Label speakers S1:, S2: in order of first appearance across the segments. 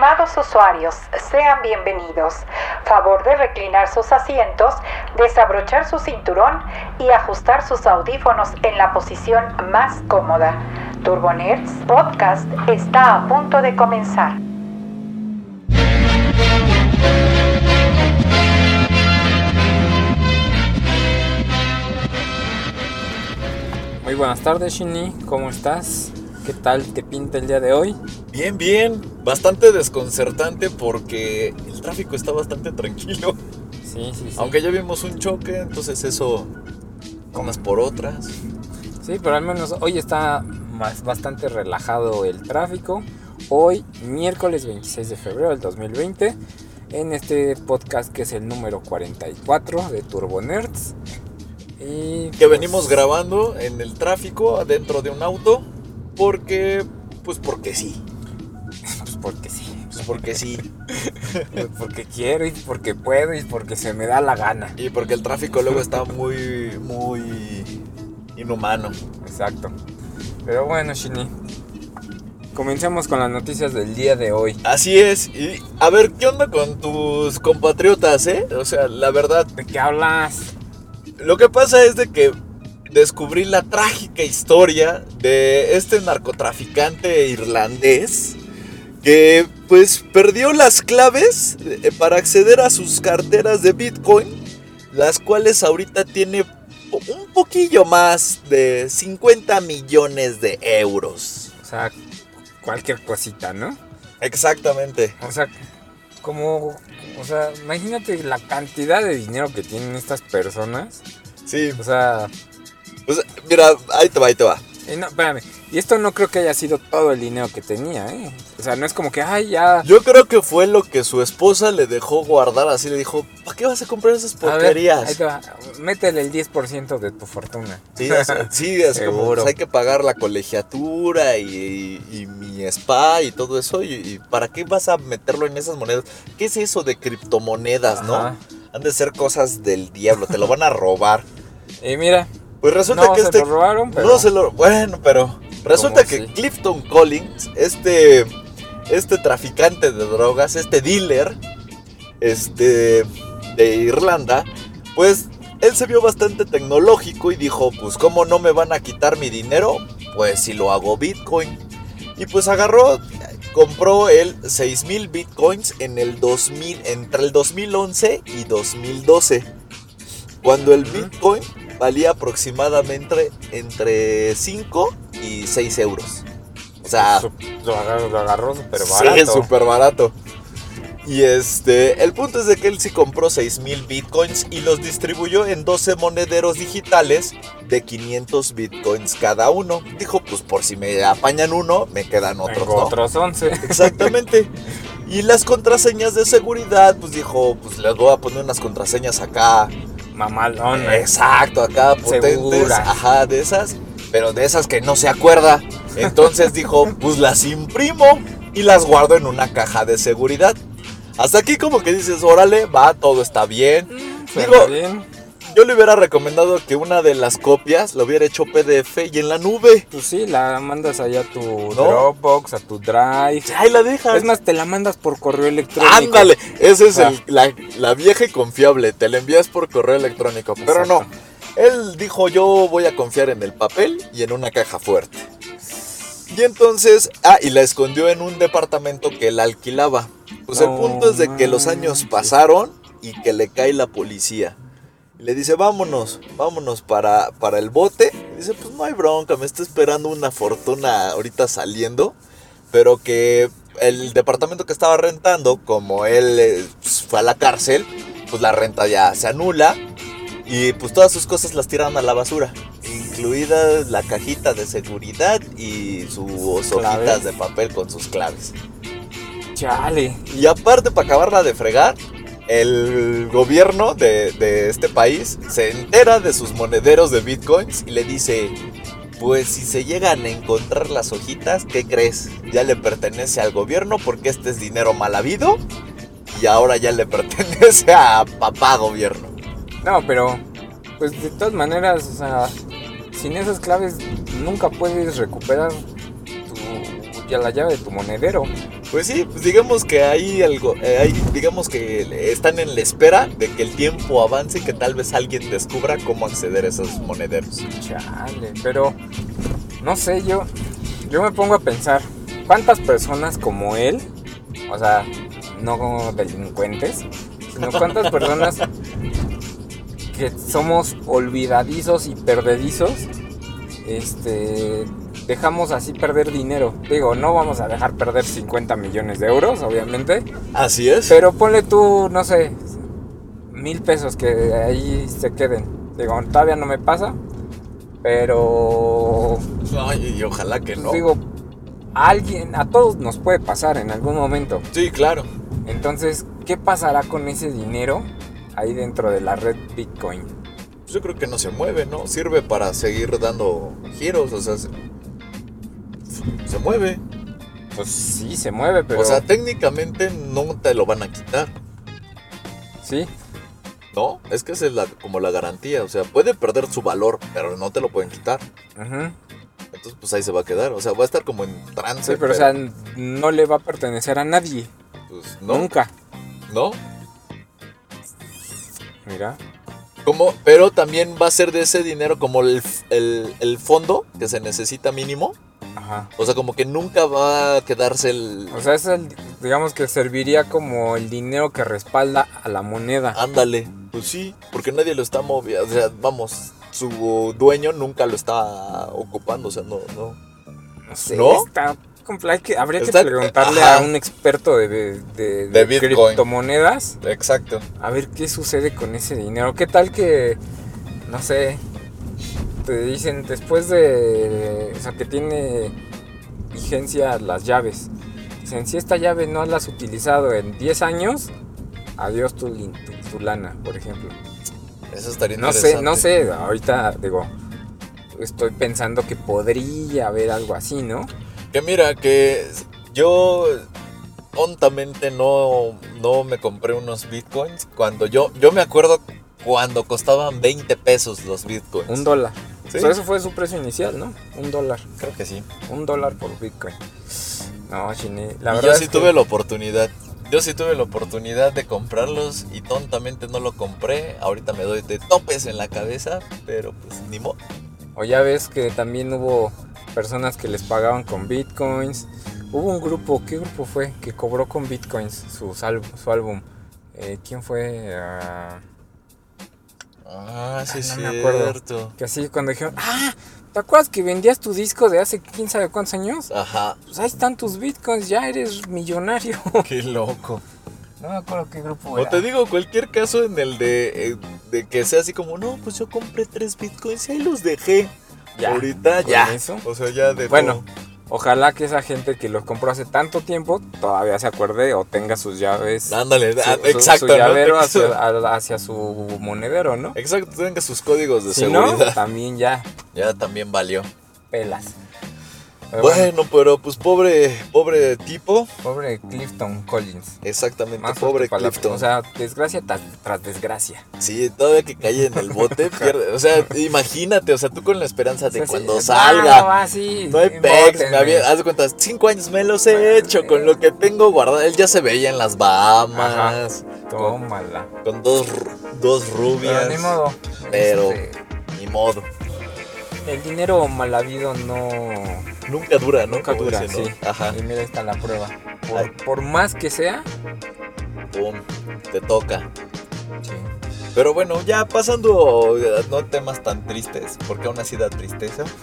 S1: Estimados usuarios, sean bienvenidos. Favor de reclinar sus asientos, desabrochar su cinturón y ajustar sus audífonos en la posición más cómoda. Turbonerds Podcast está a punto de comenzar.
S2: Muy buenas tardes, Shini. ¿Cómo estás? ¿Qué tal te pinta el día de hoy?
S3: Bien, bien. Bastante desconcertante porque el tráfico está bastante tranquilo.
S2: Sí, sí, sí.
S3: Aunque ya vimos un choque, entonces eso unas por otras.
S2: Sí, pero al menos hoy está más, bastante relajado el tráfico. Hoy, miércoles 26 de febrero del 2020, en este podcast que es el número 44 de Turbo Nerds. Y
S3: Que
S2: pues,
S3: venimos grabando en el tráfico adentro de un auto porque, pues porque sí.
S2: Pues porque sí.
S3: Pues porque sí.
S2: Pues porque quiero y porque puedo y porque se me da la gana.
S3: Y porque el tráfico luego está muy, muy inhumano.
S2: Exacto. Pero bueno, Shini. Comencemos con las noticias del día de hoy.
S3: Así es. Y a ver, ¿qué onda con tus compatriotas, eh? O sea, la verdad,
S2: ¿De qué hablas?
S3: Lo que pasa es de que descubrí la trágica historia de este narcotraficante irlandés que pues perdió las claves eh, para acceder a sus carteras de Bitcoin, las cuales ahorita tiene un poquillo más de 50 millones de euros.
S2: O sea, cualquier cosita, ¿no?
S3: Exactamente.
S2: O sea, como... O sea, imagínate la cantidad de dinero que tienen estas personas.
S3: Sí.
S2: O sea...
S3: Mira, ahí te va, ahí te va.
S2: y no, espérame. Y esto no creo que haya sido todo el dinero que tenía, ¿eh? O sea, no es como que, ay, ya...
S3: Yo creo que fue lo que su esposa le dejó guardar así, le dijo, ¿para qué vas a comprar esas
S2: A ver,
S3: porquerías?
S2: ahí te va. Métele el 10% de tu fortuna.
S3: Sí, es, sí, es como pues, hay que pagar la colegiatura y, y- y mi spa y todo eso. Y, y ¿para qué vas a meterlo en esas monedas? ¿Qué es eso de criptomonedas, no? Han de ser cosas del diablo, te lo van a robar.
S2: Y mira,
S3: Pues resulta
S2: no
S3: que
S2: se
S3: este.
S2: lo robaron, pero...
S3: No se lo. Bueno, pero. Resulta
S2: ¿Cómo
S3: que
S2: sí?
S3: Clifton Collins, este. Este traficante de drogas, este dealer. Este. De Irlanda. Pues. Él se vio bastante tecnológico y dijo: Pues, ¿cómo no me van a quitar mi dinero? Pues si lo hago Bitcoin. Y pues agarró. Compró él 6000 bitcoins en el 2000, entre el 2011 y 2012. Cuando el bitcoin valía aproximadamente entre 5 y 6 euros. O sea,
S2: Su- Lo agarró, lo agarró súper barato.
S3: sí, súper barato. Y este, el punto es de que él sí compró 6000 bitcoins y los distribuyó en 12 monederos digitales de 500 bitcoins cada uno. Dijo, pues por si me apañan uno, me quedan otros,
S2: Tengo
S3: ¿no?
S2: otros 11.
S3: Exactamente. Y las contraseñas de seguridad, pues dijo, pues les voy a poner unas contraseñas acá
S2: Mamalona.
S3: Exacto, acá potentes. Ajá, de esas. Pero de esas que no se acuerda. Entonces dijo, pues las imprimo y las guardo en una caja de seguridad. Hasta aquí como que dices, órale, va, todo está bien.
S2: Suena
S3: Digo,
S2: bien.
S3: Yo le hubiera recomendado que una de las copias lo hubiera hecho PDF y en la nube.
S2: Pues sí, la mandas allá a tu Dropbox, a tu Drive.
S3: Ahí la dejas.
S2: Es más, te la mandas por correo electrónico.
S3: Ándale, esa es
S2: Ah.
S3: el- la, la vieja y confiable. Te la envías por correo electrónico. Pero no, él dijo yo voy a confiar en el papel y en una caja fuerte. Y entonces, ah, y la escondió en un departamento que él alquilaba. Pues el punto es de que los años pasaron y que le cae la policía. Y le dice, vámonos, vámonos para, para el bote. Y dice, pues no hay bronca, me está esperando una fortuna ahorita saliendo. Pero que el departamento que estaba rentando, como él eh, pues, fue a la cárcel, pues la renta ya se anula. Y pues todas sus cosas las tiran a la basura. Incluida la cajita de seguridad y sus hojitas de papel con sus claves.
S2: Chale.
S3: Y aparte, para acabarla de fregar, el gobierno de, de este país se entera de sus monederos de bitcoins y le dice, pues si se llegan a encontrar las hojitas, ¿qué crees? Ya le pertenece al gobierno porque este es dinero mal habido y ahora ya le pertenece a papá gobierno.
S2: No, pero pues de todas maneras, o sea, sin esas claves nunca puedes recuperar ya la llave de tu monedero.
S3: Pues sí, pues digamos que hay algo, eh, hay, digamos que están en la espera de que el tiempo avance y que tal vez alguien descubra cómo acceder a esos monederos.
S2: Chale, pero no sé, yo, yo me pongo a pensar, ¿cuántas personas como él, o sea, no como delincuentes, sino cuántas personas que somos olvidadizos y perdedizos, este, dejamos así perder dinero. Digo, no vamos a dejar perder 50 millones de euros, obviamente.
S3: Así es.
S2: Pero ponle tú, no sé, mil pesos que ahí se queden. Digo, todavía no me pasa, pero
S3: Ay, y ojalá que no.
S2: digo, a alguien, a todos nos puede pasar en algún momento.
S3: Sí, claro.
S2: Entonces, ¿qué pasará con ese dinero ahí dentro de la red Bitcoin?
S3: Pues Yo creo que no se mueve, ¿no? Sirve para seguir dando giros, o sea, se, se mueve.
S2: Pues sí, se mueve, pero
S3: O sea, técnicamente no te lo van a quitar,
S2: sí,
S3: ¿no? Es que esa es la, como la garantía, o sea, puede perder su valor, pero no te lo pueden quitar. Entonces, pues ahí se va a quedar, o sea, va a estar como en trance.
S2: sí, pero o sea, no le va a pertenecer a nadie,
S3: pues, no,
S2: nunca.
S3: ¿no?
S2: Mira,
S3: Como, pero también va a ser de ese dinero como el, el, el fondo que se necesita mínimo.
S2: Ajá.
S3: O sea, como que nunca va a quedarse el...
S2: O sea, es el, digamos que serviría como el dinero que respalda a la moneda.
S3: Ándale. Pues sí, porque nadie lo está moviendo. O sea, vamos, su dueño nunca lo está ocupando. O sea, no, no.
S2: No sé,
S3: ¿No?
S2: está que- habría
S3: Está-
S2: que preguntarle
S3: ajá.
S2: a un experto de, de, de-
S3: De
S2: de
S3: Bitcoin.
S2: criptomonedas
S3: Exacto.
S2: a ver qué sucede con ese dinero. ¿Qué tal que, no sé, te dicen después de, o sea, que tiene vigencia las llaves? Dicen, si esta llave no la has utilizado en 10 años, adiós tu, lin- tu, tu lana, por ejemplo.
S3: Eso estaría
S2: No sé,
S3: interesante.
S2: no sé, ahorita digo, estoy pensando que podría haber algo así, ¿no?
S3: Que mira, que yo tontamente no, no me compré unos bitcoins cuando yo, yo me acuerdo cuando costaban 20 pesos los bitcoins.
S2: Un dólar.
S3: Sí.
S2: O sea, eso fue su precio inicial, ¿no? Un dólar.
S3: Creo que sí.
S2: Un dólar por Bitcoin. No, chine. La
S3: y
S2: verdad
S3: yo
S2: es
S3: sí
S2: que-
S3: tuve la oportunidad. Yo sí tuve la oportunidad de comprarlos y tontamente no lo compré. Ahorita me doy de topes en la cabeza, pero pues ni modo.
S2: O ya ves que también hubo personas que les pagaban con Bitcoins. Hubo un grupo, ¿qué grupo fue? Que cobró con Bitcoins su, su álbum. Eh, ¿Quién fue? Ah,
S3: Ah, sí, es
S2: no me acuerdo. que así cuando dijeron, ah, ¿te acuerdas que vendías tu disco de hace quién sabe cuántos años?
S3: Ajá,
S2: Pues ahí están tus Bitcoins, ya eres millonario.
S3: qué loco.
S2: No me acuerdo qué grupo
S3: O
S2: era.
S3: te digo, cualquier caso en el de, eh, de que sea así como, no, pues yo compré tres bitcoins y ahí los dejé.
S2: Ya,
S3: Ahorita
S2: con
S3: ya.
S2: eso.
S3: O sea, ya de
S2: Bueno, ojalá que esa gente que los compró hace tanto tiempo todavía se acuerde o tenga sus llaves.
S3: Ándale,
S2: su-
S3: ah,
S2: su-
S3: exacto,
S2: su
S3: ¿no?
S2: llavero hacia,
S3: su-
S2: a- hacia su monedero, ¿no?
S3: Exacto, tenga sus códigos de
S2: Si no,
S3: seguridad.
S2: también ya
S3: Ya también valió.
S2: pelas. Pero bueno,
S3: Bueno, pero pues pobre, pobre tipo.
S2: pobre Clifton Collins.
S3: Exactamente,
S2: Más
S3: pobre. Clifton.
S2: O sea, desgracia tras, tras desgracia.
S3: sí, todavía que cae en el bote, pierde. O sea, imagínate, o sea, tú con la esperanza de
S2: O sea, sí,
S3: cuando salga.
S2: No, va así.
S3: No hay pex, me había, haz de cuenta, cinco años me los he hecho con lo que tengo guardado. Él ya se veía en las Bahamas, con,
S2: Tómala.
S3: con dos, ru- dos
S2: Pero
S3: rubias.
S2: ni modo.
S3: Pero-
S2: Este,
S3: Ni modo.
S2: El dinero mal habido no.
S3: Nunca dura, ¿no?
S2: Nunca
S3: Como
S2: dura, sí.
S3: Ajá.
S2: Y mira, está la prueba. Por, por más que sea,
S3: Pum, te toca.
S2: sí.
S3: Pero bueno, ya pasando a no temas tan tristes, porque aún así da tristeza.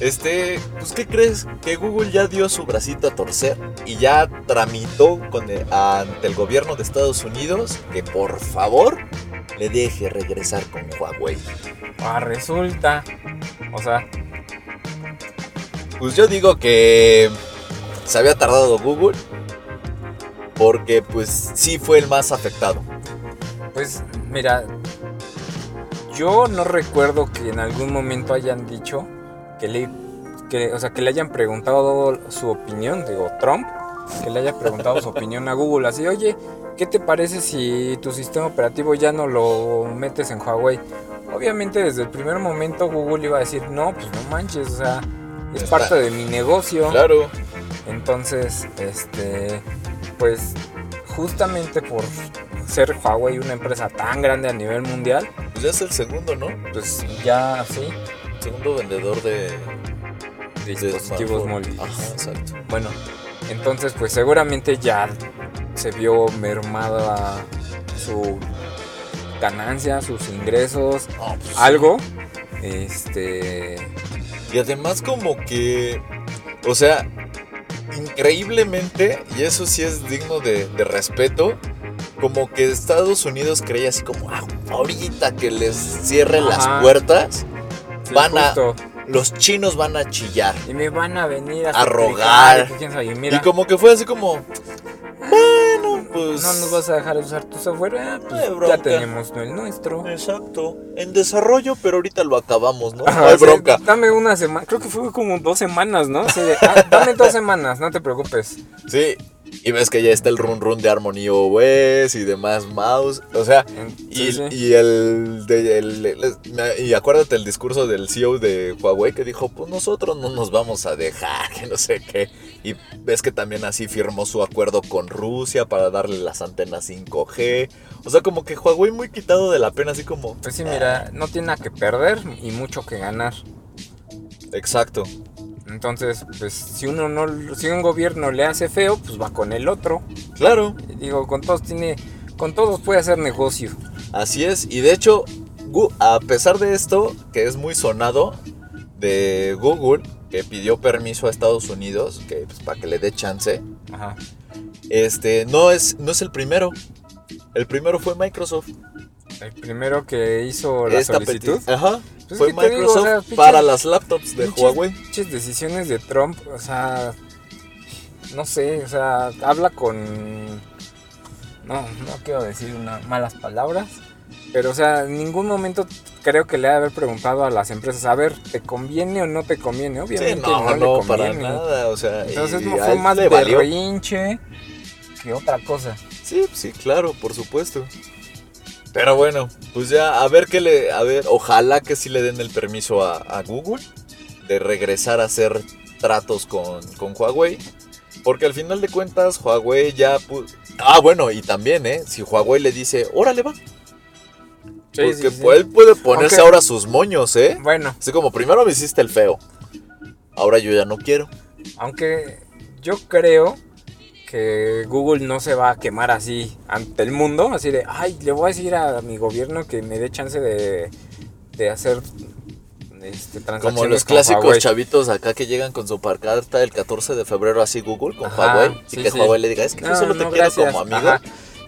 S3: Este, pues ¿qué crees? Que Google ya dio su bracito a torcer y ya tramitó con el- ante el gobierno de Estados Unidos que por favor le deje regresar con Huawei.
S2: Ah, resulta. O sea,
S3: Pues yo digo que se había tardado Google porque pues sí fue el más afectado.
S2: pues mira, yo no recuerdo que en algún momento hayan dicho que le, que, o sea, que le hayan preguntado su opinión, digo, Trump, que le haya preguntado su opinión a Google, así, oye, ¿qué te parece si tu sistema operativo ya no lo metes en Huawei? Obviamente desde el primer momento Google iba a decir, no, pues no manches, o sea, es
S3: Está-
S2: parte de mi negocio.
S3: Claro,
S2: Entonces, este, pues justamente por ser Huawei una empresa tan grande a nivel mundial,
S3: Pues ya es el segundo, ¿no?
S2: pues ya sí,
S3: Segundo vendedor de, de
S2: dispositivos móviles.
S3: Ajá, exacto.
S2: Bueno, entonces pues seguramente ya se vio mermada su ganancia, sus ingresos,
S3: pues,
S2: algo. Este,
S3: Y además como que, o sea, increíblemente, y eso sí es digno de, de respeto, como que Estados Unidos creía así como, "Ah, ahorita que les cierre
S2: Ajá.
S3: las puertas,
S2: sí,
S3: Van a- los chinos van a chillar.
S2: y me van a venir a,
S3: rogar.
S2: y mira,
S3: Y como que fue así como, pues...
S2: no nos vas a dejar usar tu software, Ah, pues, ya tenemos el nuestro.
S3: Exacto, en desarrollo, pero ahorita lo acabamos, ¿no? No hay
S2: sí,
S3: bronca.
S2: dame una semana, creo que fue como dos semanas, ¿no? De, "Ah, dame dos semanas, no te preocupes.
S3: Sí, y ves que ya está el run run de Harmony OS y demás mouse, o sea, y,
S2: sí, sí.
S3: y el, de- el- el- y acuérdate el discurso del CEO de Huawei que dijo, pues nosotros no nos vamos a dejar, que no sé qué, y ves que también así firmó su acuerdo con Rusia para darle las antenas 5G, o sea, como que Huawei muy quitado de la pena, así como,
S2: Pues sí, mira, no tiene nada que perder y mucho que ganar.
S3: exacto,
S2: Entonces, pues si uno no, si un gobierno le hace feo, pues va con el otro.
S3: claro,
S2: Digo, con todos tiene, con todos puede hacer negocio.
S3: Así es, y de hecho, a pesar de esto, que es muy sonado, de Google, que pidió permiso a Estados Unidos, que pues, para que le dé chance,
S2: Ajá.
S3: este, no es, no es el primero. El primero fue Microsoft.
S2: El primero que hizo la
S3: Esta
S2: solicitud.
S3: Ajá.
S2: Pues
S3: fue
S2: digo,
S3: Microsoft
S2: o sea, pinches-
S3: para las laptops de Huawei.
S2: Pinches decisiones de Trump, o sea, no sé, o sea, habla con, no, no quiero decir malas palabras, pero o sea, en ningún momento creo que le ha de haber preguntado a las empresas, a ver, ¿te conviene o no te conviene?
S3: Sí,
S2: Obviamente
S3: no,
S2: no,
S3: no,
S2: le
S3: para nada. O sea,
S2: Entonces no fue más berrinche que otra cosa.
S3: Sí, sí, claro, por supuesto. Pero bueno, pues ya a ver qué le, a ver, ojalá que sí le den el permiso a, a Google de regresar a hacer tratos con, con Huawei. Porque al final de cuentas Huawei ya... Ah, bueno, y también, ¿eh? Si Huawei le dice, órale va. Porque
S2: sí, sí.
S3: él puede ponerse ahora sus moños, ¿eh?
S2: Bueno,
S3: Así como primero me hiciste el feo. Ahora yo ya no quiero.
S2: aunque yo creo que Google no se va a quemar así ante el mundo, así de, ay, le voy a decir a mi gobierno que me dé chance de, de hacer este, transacciones
S3: Como los clásicos
S2: Huawei".
S3: chavitos acá que llegan con su carta el 14 de febrero así Google con
S2: Ajá,
S3: Huawei y
S2: sí,
S3: que
S2: sí.
S3: Huawei le diga, es que yo
S2: No,
S3: solo te
S2: no,
S3: quiero
S2: gracias.
S3: como amigo.
S2: Ajá.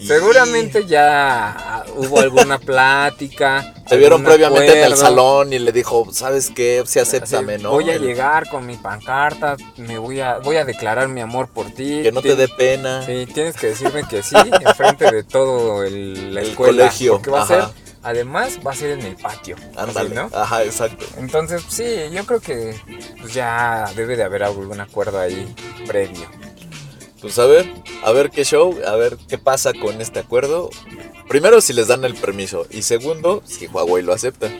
S2: Seguramente ya hubo alguna plática.
S3: Se vieron previamente en el salón y le dijo, ¿sabes qué? Sí, acéptame, ¿no?
S2: Voy a
S3: El-
S2: llegar con mi pancarta, me voy a, voy a declarar mi amor por ti.
S3: Que no te dé pena.
S2: Sí, tienes que decirme que sí, enfrente de todo el, la
S3: El
S2: escuela.
S3: colegio,
S2: Porque va a ser, además, va a ser en el patio.
S3: Ándale.
S2: así, ¿no?
S3: Ajá, exacto.
S2: Entonces, sí, yo creo que pues, ya debe de haber algún acuerdo ahí previo.
S3: Pues a ver, a ver qué show, a ver qué pasa con este acuerdo. Primero, si les dan el permiso. Y segundo, si Huawei lo acepta.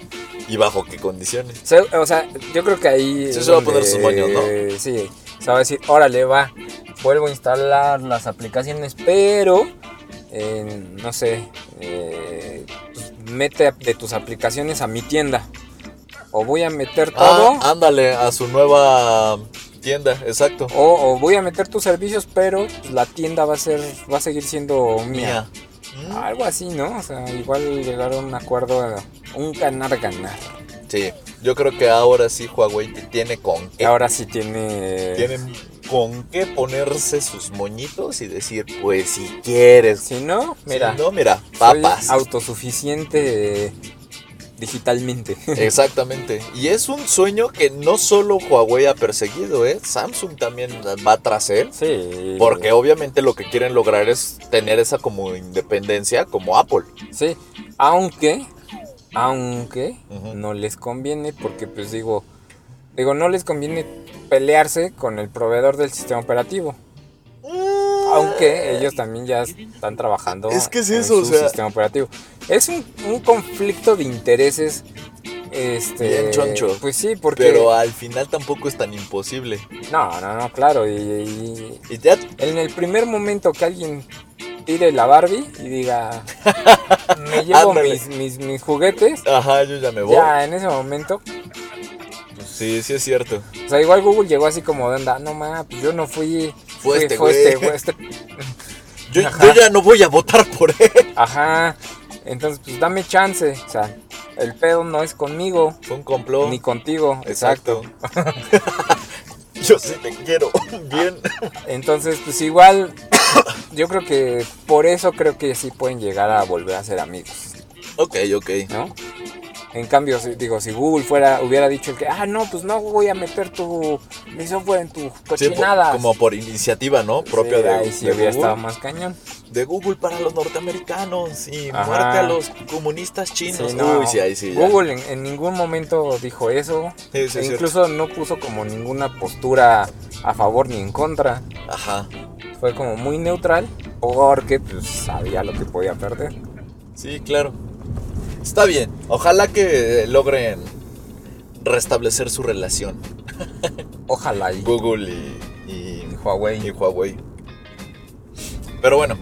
S3: Y bajo qué condiciones.
S2: O sea, yo creo que ahí.
S3: Sí se va a poner sus moños, ¿no?
S2: Sí, se va a decir, órale, va. Vuelvo a instalar las aplicaciones, pero. eh, no sé. eh, pues, mete de tus aplicaciones a mi tienda. O voy a meter todo.
S3: Ah, ándale, a su nueva tienda, exacto.
S2: O, o voy a meter tus servicios, pero la tienda va a ser. Va a seguir siendo mía.
S3: Mía. Mm,
S2: Algo así, ¿no? O sea, igual llegar a un acuerdo, un ganar-ganar.
S3: Sí, yo creo que ahora sí Huawei tiene con qué.
S2: ahora sí tiene.
S3: Tienen con qué ponerse sus moñitos y decir, pues si quieres.
S2: Si no,
S3: Si
S2: mira.
S3: no, mira,
S2: soy
S3: papas.
S2: autosuficiente digitalmente.
S3: Exactamente. Y es un sueño que no solo Huawei ha perseguido, ¿eh? Samsung también va tras él.
S2: sí.
S3: Porque obviamente lo que quieren lograr es tener esa como independencia como Apple.
S2: Sí. Aunque, aunque no les conviene, porque pues digo, digo, no les conviene pelearse con el proveedor del sistema operativo. Aunque ellos también ya están trabajando
S3: Es que es
S2: en
S3: o
S2: su
S3: sea-
S2: sistema operativo. Es un, un conflicto de intereses Este,
S3: Bien choncho.
S2: Pues sí, porque...
S3: Pero al final tampoco es tan imposible.
S2: No, no, no, claro. Y, y
S3: Y ya,
S2: en el primer momento que alguien tire la Barbie y diga, me llevo mis, mis, mis juguetes,
S3: ajá, yo ya me voy.
S2: ya en ese momento,
S3: Sí, sí es cierto.
S2: o sea, igual Google llegó así como de onda, no ma, pues yo no fui,
S3: Fue
S2: fui-
S3: este
S2: fue
S3: güey".
S2: este, fue este".
S3: Yo, yo ya no voy a votar por él.
S2: Ajá, entonces pues dame chance, o sea, el pedo no es conmigo,
S3: Fue un complot.
S2: ni contigo, exacto.
S3: yo sí te quiero. Bien.
S2: Entonces, pues igual, yo creo que por eso creo que sí pueden llegar a volver a ser amigos,
S3: Ok, ok.
S2: ¿no? En cambio, si, digo, si Google fuera, hubiera dicho que, ah, no, pues no voy a meter tu, mi software en tu
S3: Sí,
S2: cochinada.
S3: como por iniciativa, ¿no? Propia
S2: Sí,
S3: de,
S2: ahí sí
S3: de
S2: hubiera
S3: Google.
S2: estado más cañón.
S3: De Google para los norteamericanos y
S2: Ajá.
S3: muerte a los comunistas chinos.
S2: Sí, no,
S3: Uy, sí, ahí sí. ya.
S2: Google en, en ningún momento dijo eso. E
S3: es cierto.
S2: incluso no puso como ninguna postura a favor ni en contra.
S3: Ajá.
S2: Fue como muy neutral porque pues, sabía lo que podía perder.
S3: Sí, claro. Está bien. Ojalá que logren restablecer su relación.
S2: Ojalá y,
S3: Google y, y-
S2: y Huawei.
S3: y Huawei. Pero bueno,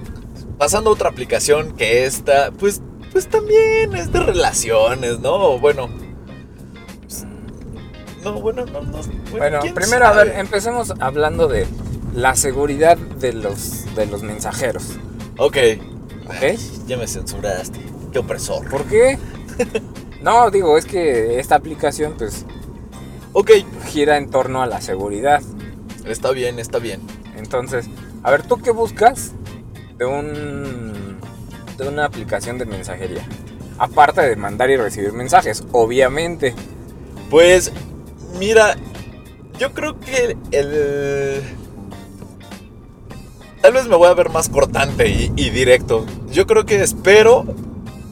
S3: pasando a otra aplicación que esta, pues, pues también es de relaciones, ¿no? Bueno. pues, No, bueno, no, no.
S2: Bueno,
S3: ¿quién
S2: primero a ver, empecemos hablando de la seguridad de los, de los mensajeros.
S3: Ok.
S2: ¿Ok?
S3: Ya me censuraste. Qué opresor.
S2: ¿Por qué? No, digo, es que esta aplicación pues
S3: Ok,
S2: gira en torno a la seguridad.
S3: está bien, está bien.
S2: Entonces, a ver, ¿tú qué buscas de un de una aplicación de mensajería? Aparte de mandar y recibir mensajes, obviamente.
S3: Pues, mira, yo creo que el... Tal vez me voy a ver más cortante y, y directo. Yo creo que espero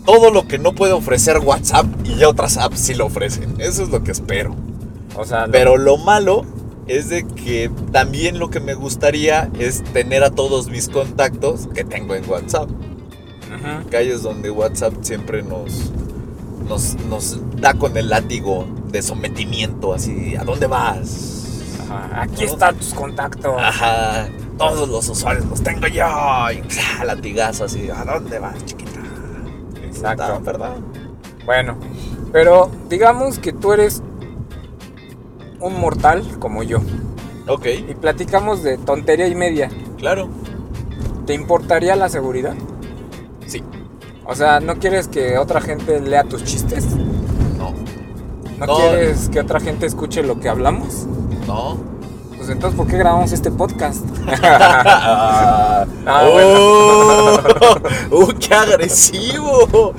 S3: todo lo que no puede ofrecer WhatsApp y otras apps sí lo ofrecen. Eso es lo que espero.
S2: O sea, lo-
S3: Pero lo malo es de que también lo que me gustaría es tener a todos mis contactos que tengo en WhatsApp. Calles donde WhatsApp siempre nos, nos, nos da con el látigo de sometimiento, así, ¿a dónde vas?
S2: Ajá, Aquí están tus contactos.
S3: Ajá, todos los usuarios los tengo yo, y latigazo así, ¿a dónde vas, chiquita?
S2: Exacto.
S3: Ah, ¿Verdad?
S2: Bueno, pero digamos que tú eres un mortal como yo
S3: Ok,
S2: y platicamos de tontería y media.
S3: claro,
S2: ¿Te importaría la seguridad?
S3: sí,
S2: O sea, ¿no quieres que otra gente lea tus chistes?
S3: no,
S2: ¿No,
S3: No.
S2: quieres que otra gente escuche lo que hablamos?
S3: no.
S2: Pues entonces, ¿por qué grabamos este podcast?
S3: Ah,
S2: Ah,
S3: oh, ¡Uh, qué agresivo!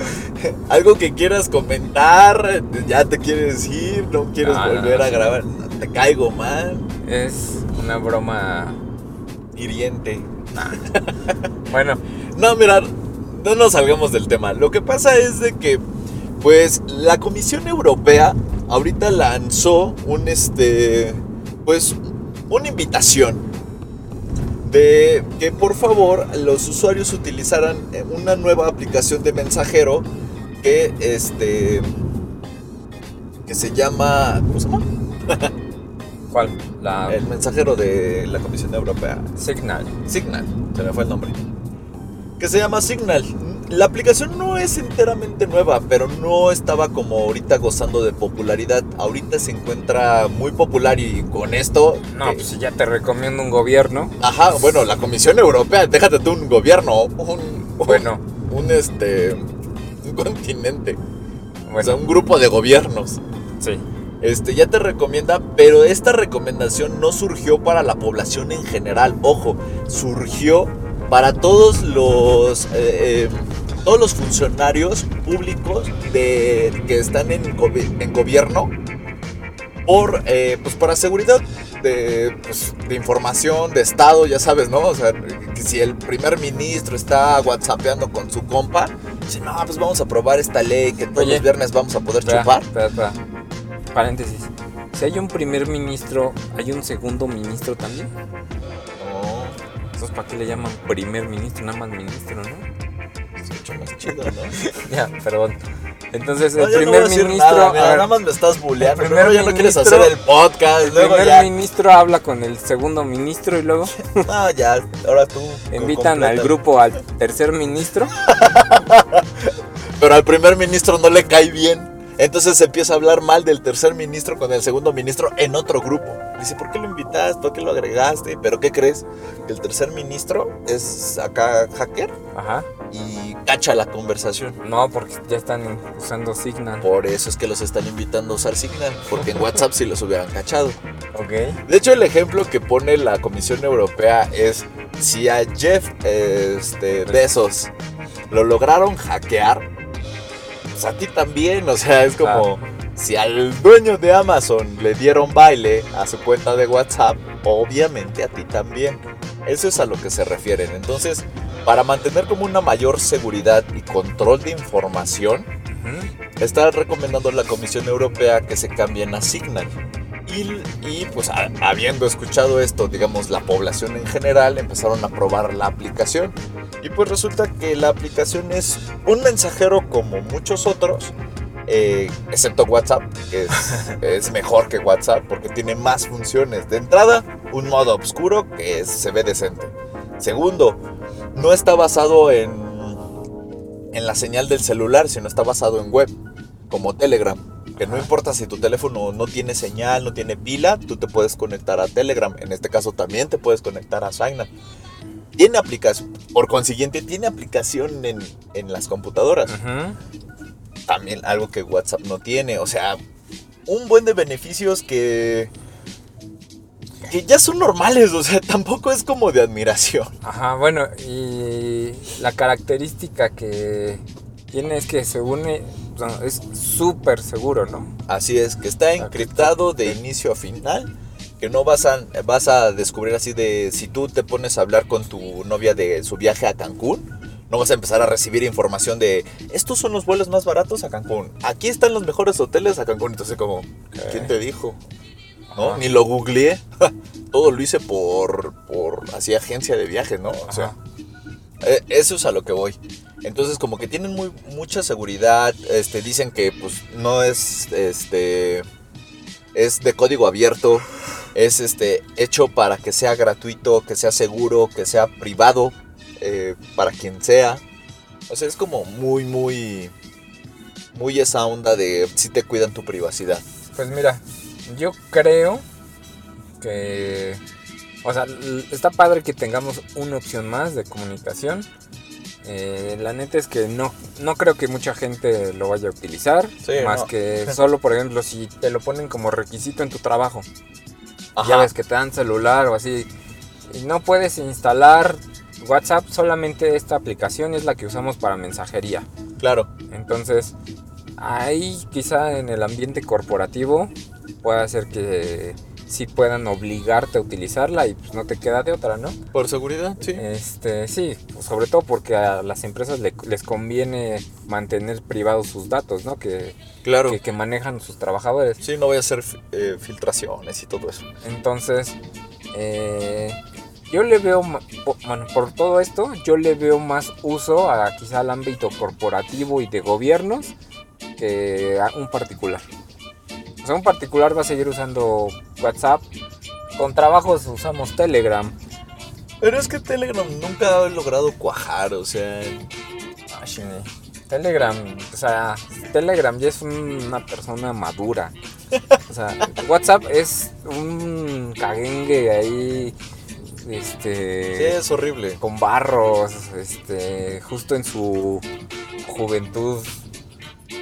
S3: Algo que quieras comentar, ya te quieres ir, no quieres
S2: no,
S3: volver
S2: no,
S3: a grabar, te caigo mal,
S2: es una broma.
S3: hiriente.
S2: Bueno,
S3: No, mira, no nos salgamos del tema. Lo que pasa es de que, pues, la Comisión Europea ahorita lanzó un, este, pues, una invitación de que por favor los usuarios utilizaran eh, una nueva aplicación de mensajero que, este, que se llama, ¿cómo se llama?
S2: ¿cuál? La
S3: El mensajero de la Comisión Europea.
S2: Signal.
S3: Signal, se me fue el nombre. Que se llama Signal. La aplicación no es enteramente nueva, pero no estaba como ahorita gozando de popularidad. Ahorita se encuentra muy popular y con esto...
S2: No, pues ya te recomiendo un gobierno.
S3: Ajá, bueno, la Comisión Europea, déjate tú un gobierno, un...
S2: Bueno.
S3: Un, este... Un continente. O sea, un grupo de gobiernos.
S2: sí.
S3: Este, ya te recomienda, pero esta recomendación no surgió para la población en general. Ojo, surgió para todos los eh, eh, todos los funcionarios públicos de, que están en, en gobierno por eh, pues para seguridad de, pues, de información de estado, ya sabes, ¿no? O sea, que si el primer ministro está whatsappeando con su compa, dice, no, pues vamos a aprobar esta ley que todos
S2: Oye,
S3: los viernes vamos a poder
S2: Espera,
S3: chupar.
S2: espera, espera. Paréntesis. Si hay un primer ministro, ¿hay un segundo ministro también?
S3: No,
S2: Entonces, ¿para qué le llaman primer ministro? Nada más ministro, ¿no?
S3: Escucha más chido, ¿no?
S2: Ya, perdón. Entonces
S3: No,
S2: el
S3: no
S2: primer ministro.
S3: nada,
S2: a
S3: mira,
S2: ver,
S3: nada más me estás bulleando.
S2: el primer
S3: Luego ya no quieres hacer el podcast.
S2: el
S3: Luego
S2: primer
S3: ya.
S2: ministro habla con el segundo ministro y luego
S3: No, ya, ahora tú.
S2: invitan al grupo al tercer ministro.
S3: Pero al primer ministro no le cae bien. Entonces se empieza a hablar mal del tercer ministro con el segundo ministro en otro grupo. Dice, ¿por qué lo invitaste? ¿Por qué lo agregaste? ¿Pero qué crees? Que el tercer ministro es acá hacker
S2: Ajá.
S3: Y cacha la conversación.
S2: No, porque ya están usando Signal.
S3: Por eso es que los están invitando a usar Signal, porque en WhatsApp sí los hubieran cachado.
S2: Ok.
S3: De hecho, el ejemplo que pone la Comisión Europea es si a Jeff este, Bezos lo lograron hackear, pues a ti también. O sea, es como si al dueño de Amazon le dieron baile a su cuenta de WhatsApp, obviamente a ti también. Eso es a lo que se refieren. Entonces, para mantener como una mayor seguridad y control de información, está recomendando la Comisión Europea que se cambien a Signal. Y, y, pues a- habiendo escuchado esto, digamos, la población en general empezaron a probar la aplicación. Y pues resulta que la aplicación es un mensajero como muchos otros, eh, excepto WhatsApp, que es, es mejor que WhatsApp porque tiene más funciones. De entrada, un modo oscuro que es- se ve decente. Segundo, no está basado en, en la señal del celular, sino está basado en web, como Telegram. Que no importa si tu teléfono no tiene señal, no tiene pila, tú te puedes conectar a Telegram. En este caso también te puedes conectar a Signal. Tiene aplicación, por consiguiente, tiene aplicación en, en las computadoras. También algo que WhatsApp no tiene. O sea, un buen de beneficios que. Que ya son normales. O sea, tampoco es como de admiración.
S2: Ajá, bueno, y la característica que tiene es que se une, o sea, es súper seguro, ¿no?
S3: Así es, que está encriptado de inicio a final. Que no vas a, vas a descubrir así de si tú te pones a hablar con tu novia de su viaje a Cancún. No vas a empezar a recibir información de estos son los vuelos más baratos a Cancún. Aquí están los mejores hoteles a Cancún. Entonces, como, ¿quién te dijo? ¿No?
S2: Ajá.
S3: Ni lo googleé. Todo lo hice por, por así agencia de viajes, ¿no? O sea, eh, eso es a lo que voy. Entonces, como que tienen muy, mucha seguridad. Este, dicen que pues no es este. Es de código abierto. Es este. hecho para que sea gratuito, que sea seguro, que sea privado. eh, para quien sea. O sea, es como muy, muy. Muy esa onda de si te cuidan tu privacidad.
S2: Pues mira, yo creo que, o sea, está padre que tengamos una opción más de comunicación. Eh, la neta es que no, no creo que mucha gente lo vaya a utilizar,
S3: Sí,
S2: más
S3: no.
S2: que solo, por ejemplo, si te lo ponen como requisito en tu trabajo. Ya
S3: Ajá.
S2: ves que te dan celular o así. Y no puedes instalar WhatsApp, solamente esta aplicación es la que usamos para mensajería.
S3: Claro.
S2: Entonces, ahí quizá en el ambiente corporativo puede hacer que sí puedan obligarte a utilizarla y pues no te queda de otra, ¿no?
S3: Por seguridad, sí.
S2: Este, sí, pues, sobre todo porque a las empresas le- les conviene mantener privados sus datos, ¿no? Que,
S3: Claro.
S2: que, que manejan sus trabajadores.
S3: Sí, no voy a hacer eh, filtraciones y todo eso.
S2: Entonces, eh, yo le veo, bueno, por todo esto, yo le veo más uso a quizá al ámbito corporativo y de gobiernos que a un particular. O sea, un particular va a seguir usando WhatsApp. Con trabajos usamos Telegram.
S3: Pero es que Telegram nunca ha logrado cuajar, o sea.
S2: Ah. Telegram, o sea, Telegram ya es una persona madura. O sea, WhatsApp es un caguengue ahí,
S3: Sí,
S2: este,
S3: es horrible.
S2: con barros, este, justo en su juventud.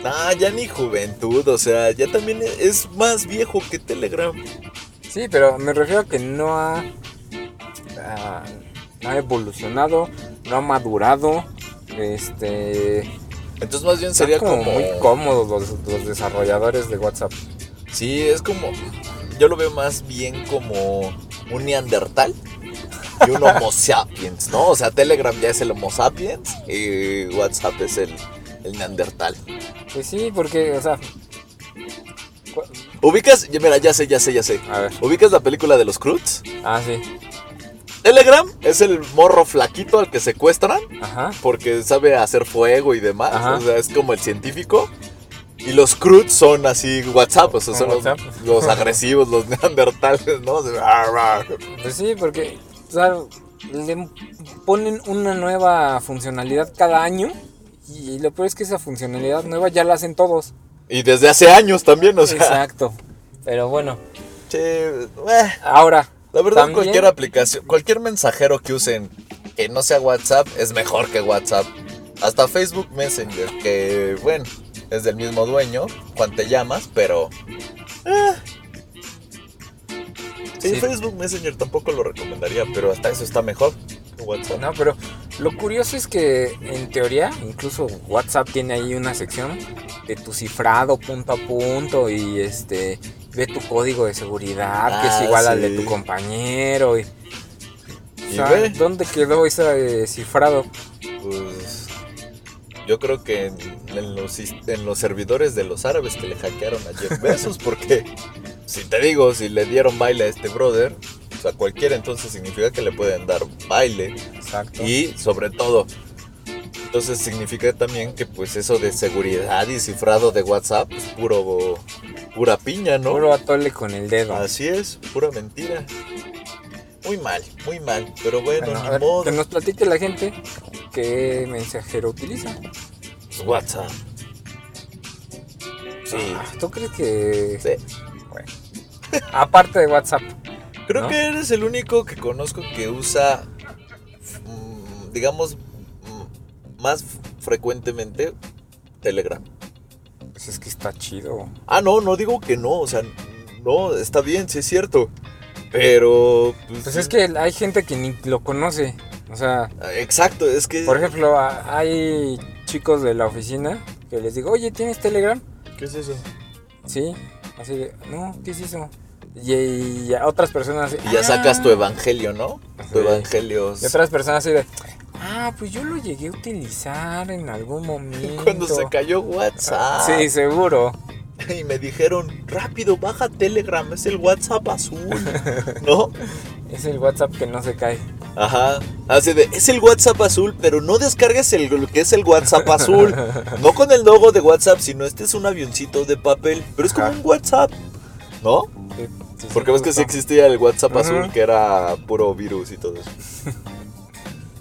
S3: Ah, ya ni juventud, o sea, ya también es más viejo que Telegram.
S2: Sí, pero me refiero a que no ha, ah, no ha evolucionado, no ha madurado, este,
S3: Entonces más bien sería
S2: como,
S3: como...
S2: muy cómodos los, los desarrolladores de WhatsApp.
S3: Sí, es como... Yo lo veo más bien como un neandertal y un homo sapiens, ¿no? O sea, Telegram ya es el homo sapiens y WhatsApp es el, el neandertal.
S2: Pues sí, porque, o sea,
S3: Ubicas, mira, ya sé, ya sé, ya sé.
S2: a ver,
S3: ¿Ubicas la película de los Croods?
S2: ah, sí,
S3: Telegram es el morro flaquito al que secuestran
S2: ajá,
S3: porque sabe hacer fuego y demás.
S2: Ajá.
S3: O sea, es como el científico. Y los crudes son así WhatsApp, o sea,
S2: Con
S3: son los-
S2: WhatsApp.
S3: Los, agresivos, los neandertales, ¿no?
S2: Pues sí, porque o sea, le ponen una nueva funcionalidad cada año y lo peor es que esa funcionalidad nueva ya la hacen todos.
S3: Y desde hace años también, o sea.
S2: Exacto. Pero bueno,
S3: Sí, eh,
S2: ahora.
S3: la verdad,
S2: también-
S3: cualquier aplicación, cualquier mensajero que usen que no sea WhatsApp es mejor que WhatsApp. Hasta Facebook Messenger, que bueno, es del mismo dueño cuando te llamas, pero. eh. Sí,
S2: Sí.
S3: Facebook Messenger tampoco lo recomendaría, pero hasta eso está mejor que WhatsApp.
S2: No, pero lo curioso es que en teoría, incluso WhatsApp tiene ahí una sección de tu cifrado punto a punto y este ve tu código de seguridad que
S3: Ah,
S2: es igual al de tu compañero y,
S3: ve.
S2: ¿dónde quedó ese eh, cifrado?
S3: Pues yo creo que en, en los, en los servidores de los árabes que le hackearon a Jeff Bezos, porque si te digo, si le dieron baile a este brother, o sea, cualquiera entonces significa que le pueden dar baile
S2: Exacto.
S3: y sobre todo, entonces significa también que pues eso de seguridad y cifrado de WhatsApp es puro, pura piña, ¿no?
S2: Puro atole con el dedo.
S3: Así es, pura mentira. Muy mal, muy mal, pero bueno,
S2: Bueno, a
S3: ni
S2: ver,
S3: modo.
S2: que nos platique la gente qué mensajero utiliza.
S3: Pues, WhatsApp. Sí.
S2: Ah, ¿Tú crees que
S3: Sí.
S2: Aparte de WhatsApp?
S3: Creo
S2: ¿no?
S3: que eres el único que conozco que usa, mm, digamos, mm, más frecuentemente Telegram.
S2: Pues es que está chido.
S3: Ah, no, no digo que no, o sea, no, está bien, sí es cierto. Pero, pues,
S2: Pues es que hay gente que ni lo conoce. O sea,
S3: Exacto, es que...
S2: por ejemplo, hay chicos de la oficina que les digo, oye, ¿tienes Telegram?
S3: ¿Qué es eso?
S2: Sí. Así de, no, ¿qué es eso? Y, y a otras personas...
S3: Y ya sacas tu
S2: "Ah".
S3: evangelio, ¿no? Tu evangelio.
S2: Y otras personas así de, ah, pues yo lo llegué a utilizar en algún momento.
S3: Cuando se cayó WhatsApp.
S2: Sí, seguro.
S3: Y me dijeron, rápido, baja Telegram, es el WhatsApp azul. ¿No?
S2: Es el WhatsApp que no se cae.
S3: Ajá. Así de, es el WhatsApp azul, pero no descargues el lo que es el WhatsApp azul. No con el logo de WhatsApp, sino este es un avioncito de papel, pero es como un WhatsApp. ¿no?
S2: Sí, sí, sí,
S3: Porque ves que sí existía el WhatsApp azul, que era puro virus y todo eso.